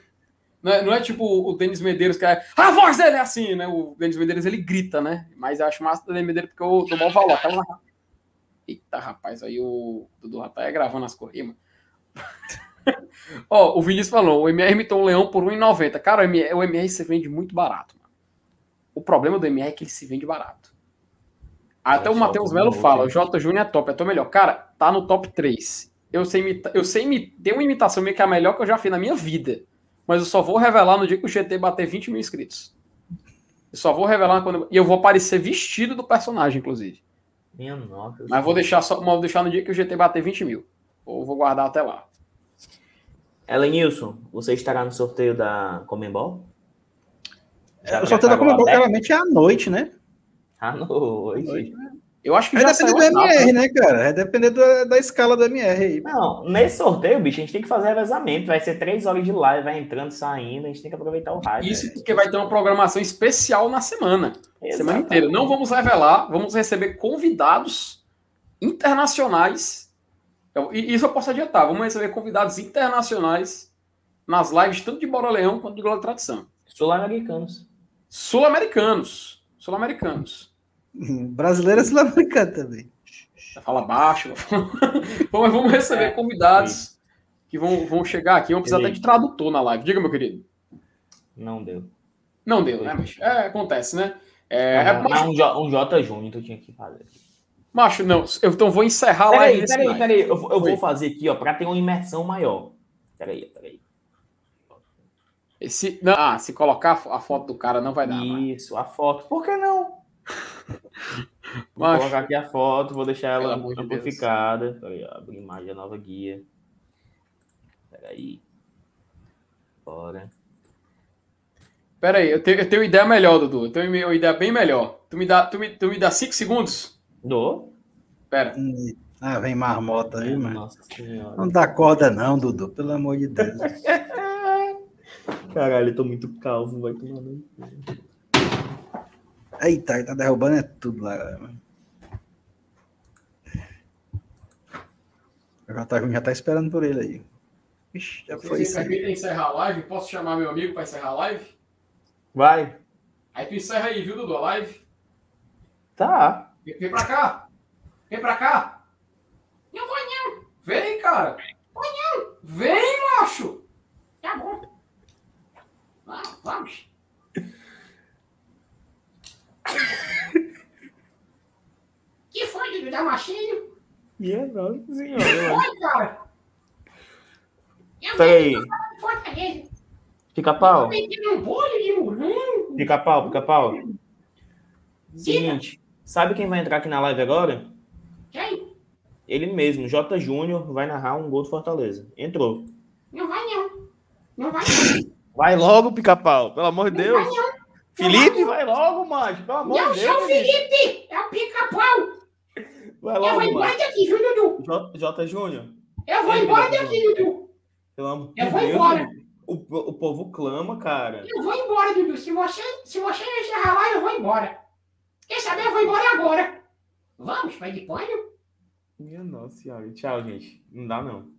Não é, não é tipo o Denis Medeiros, que é. A voz dele é assim, né? O Denis Medeiros ele grita, né? Mas eu acho massa do Denis Medeiros porque eu dou mal valor. Aquela... Eita, rapaz, aí o Dudu já tá gravando as mano. Ó, o Vinícius falou, o MR imitou um leão por 1,90. Cara, o MR, o MR se vende muito barato. Mano. O problema do MR é que ele se vende barato. Até É, o Matheus Jota Melo fala, o J Júnior é top, é top melhor. Cara, tá no top 3. Eu sei, imita, eu sei imi- ter uma imitação minha que é a melhor que eu já fiz na minha vida. Mas eu só vou revelar no dia que o GT bater 20 mil inscritos. Eu só vou revelar quando. E eu vou aparecer vestido do personagem, inclusive. Minha nossa. Mas vou deixar só vou deixar no dia que o GT bater 20 mil. Ou vou guardar até lá. Elenilson, você estará no sorteio da Comembol? Já É, o sorteio da beca? geralmente é à noite, né? À noite. Eu acho que Vai já depender do. MR, né, cara? Vai depender da, da escala do MR aí. Não, nesse sorteio, bicho, a gente tem que fazer revezamento. Vai ser três horas de live, vai entrando, saindo. A gente tem que aproveitar o hype. Isso né? porque vai ter uma programação especial na semana. Semana Exatamente. inteira. Não vamos revelar, vamos receber convidados internacionais. Eu- E isso eu posso adiantar. Vamos receber convidados internacionais nas lives, tanto de Bora Leão quanto de e Tradição. Sul-americanos. Sul-americanos. Sul-americanos. Brasileiro é sul-americano também. Fala baixo. Bom, mas vamos receber convidados que vão, vão chegar aqui. Vamos precisar até de tradutor na live. Diga, meu querido. Não deu. Não deu, né, mas é, acontece, né? É, é, Não, macho, não, um, J, um J Júnior tu tinha que fazer. macho, não. Eu, então vou encerrar a live Peraí, peraí, peraí. Eu, vou- eu vou fazer aqui, ó, pra ter uma imersão maior. Peraí, peraí. Esse, não, ah, se colocar a fo- a foto do cara não vai dar. mano. Isso, a foto. Por que não? Vou Macho. colocar aqui a foto, vou deixar ela Pelo amor de amplificada. Peraí, ó, abrir imagem, a nova guia. Peraí. Bora. Pera aí, eu tenho, eu tenho uma ideia melhor, Dudu. Eu tenho uma ideia bem melhor. Tu me dá, tu me, tu me dá cinco segundos? Dou? Pera. Hum, Ah, vem marmota aí, mano. Nossa senhora. Não dá corda não, Dudu, pelo amor de Deus. Caralho, eu tô muito calvo, vai tomar no Eita, ele tá derrubando é tudo lá. O Jota já tá esperando por ele aí. Ixi, já foi isso. permitem encerrar a live? Posso chamar meu amigo para encerrar a live? Vai. Aí tu encerra aí, viu, Dudu, a live? Tá. Vem, vem pra cá. Vem pra cá. Não vou não. Vem, cara. Vou não. Vem, macho. Tá bom. Vamos, vamos. Que foi, Dudu? Dá machinho? Minha nossa senhora. Foi, cara. Peraí. Fortaleza. Fica pau. Vendendo bolho de morango. Fica pau, fica pau. Seguinte, sabe quem vai entrar aqui na live agora? Quem? Ele mesmo, J Júnior, vai narrar um gol do Fortaleza. Entrou. Não vai não. Não vai não. Vai logo, pica-pau, pelo amor de Não Deus. vai não. Felipe, vai logo, macho, pelo amor Não de sou o Deus. Felipe. Felipe. É o pica-pau. Vai Eu vou logo, embora macho. daqui, viu, Dudu? J, J Júnior, Eu vou Ei, embora daqui, Dudu. pelo amor de Eu vou Deus. embora. O, o povo clama, cara. Eu vou embora, Dudu. Se você, se você encerrar lá, eu vou embora. Quer saber? Eu vou embora agora. Vamos, pai de pano? Minha nossa senhora. Tchau, gente. Não dá, não.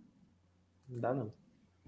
Não dá, não.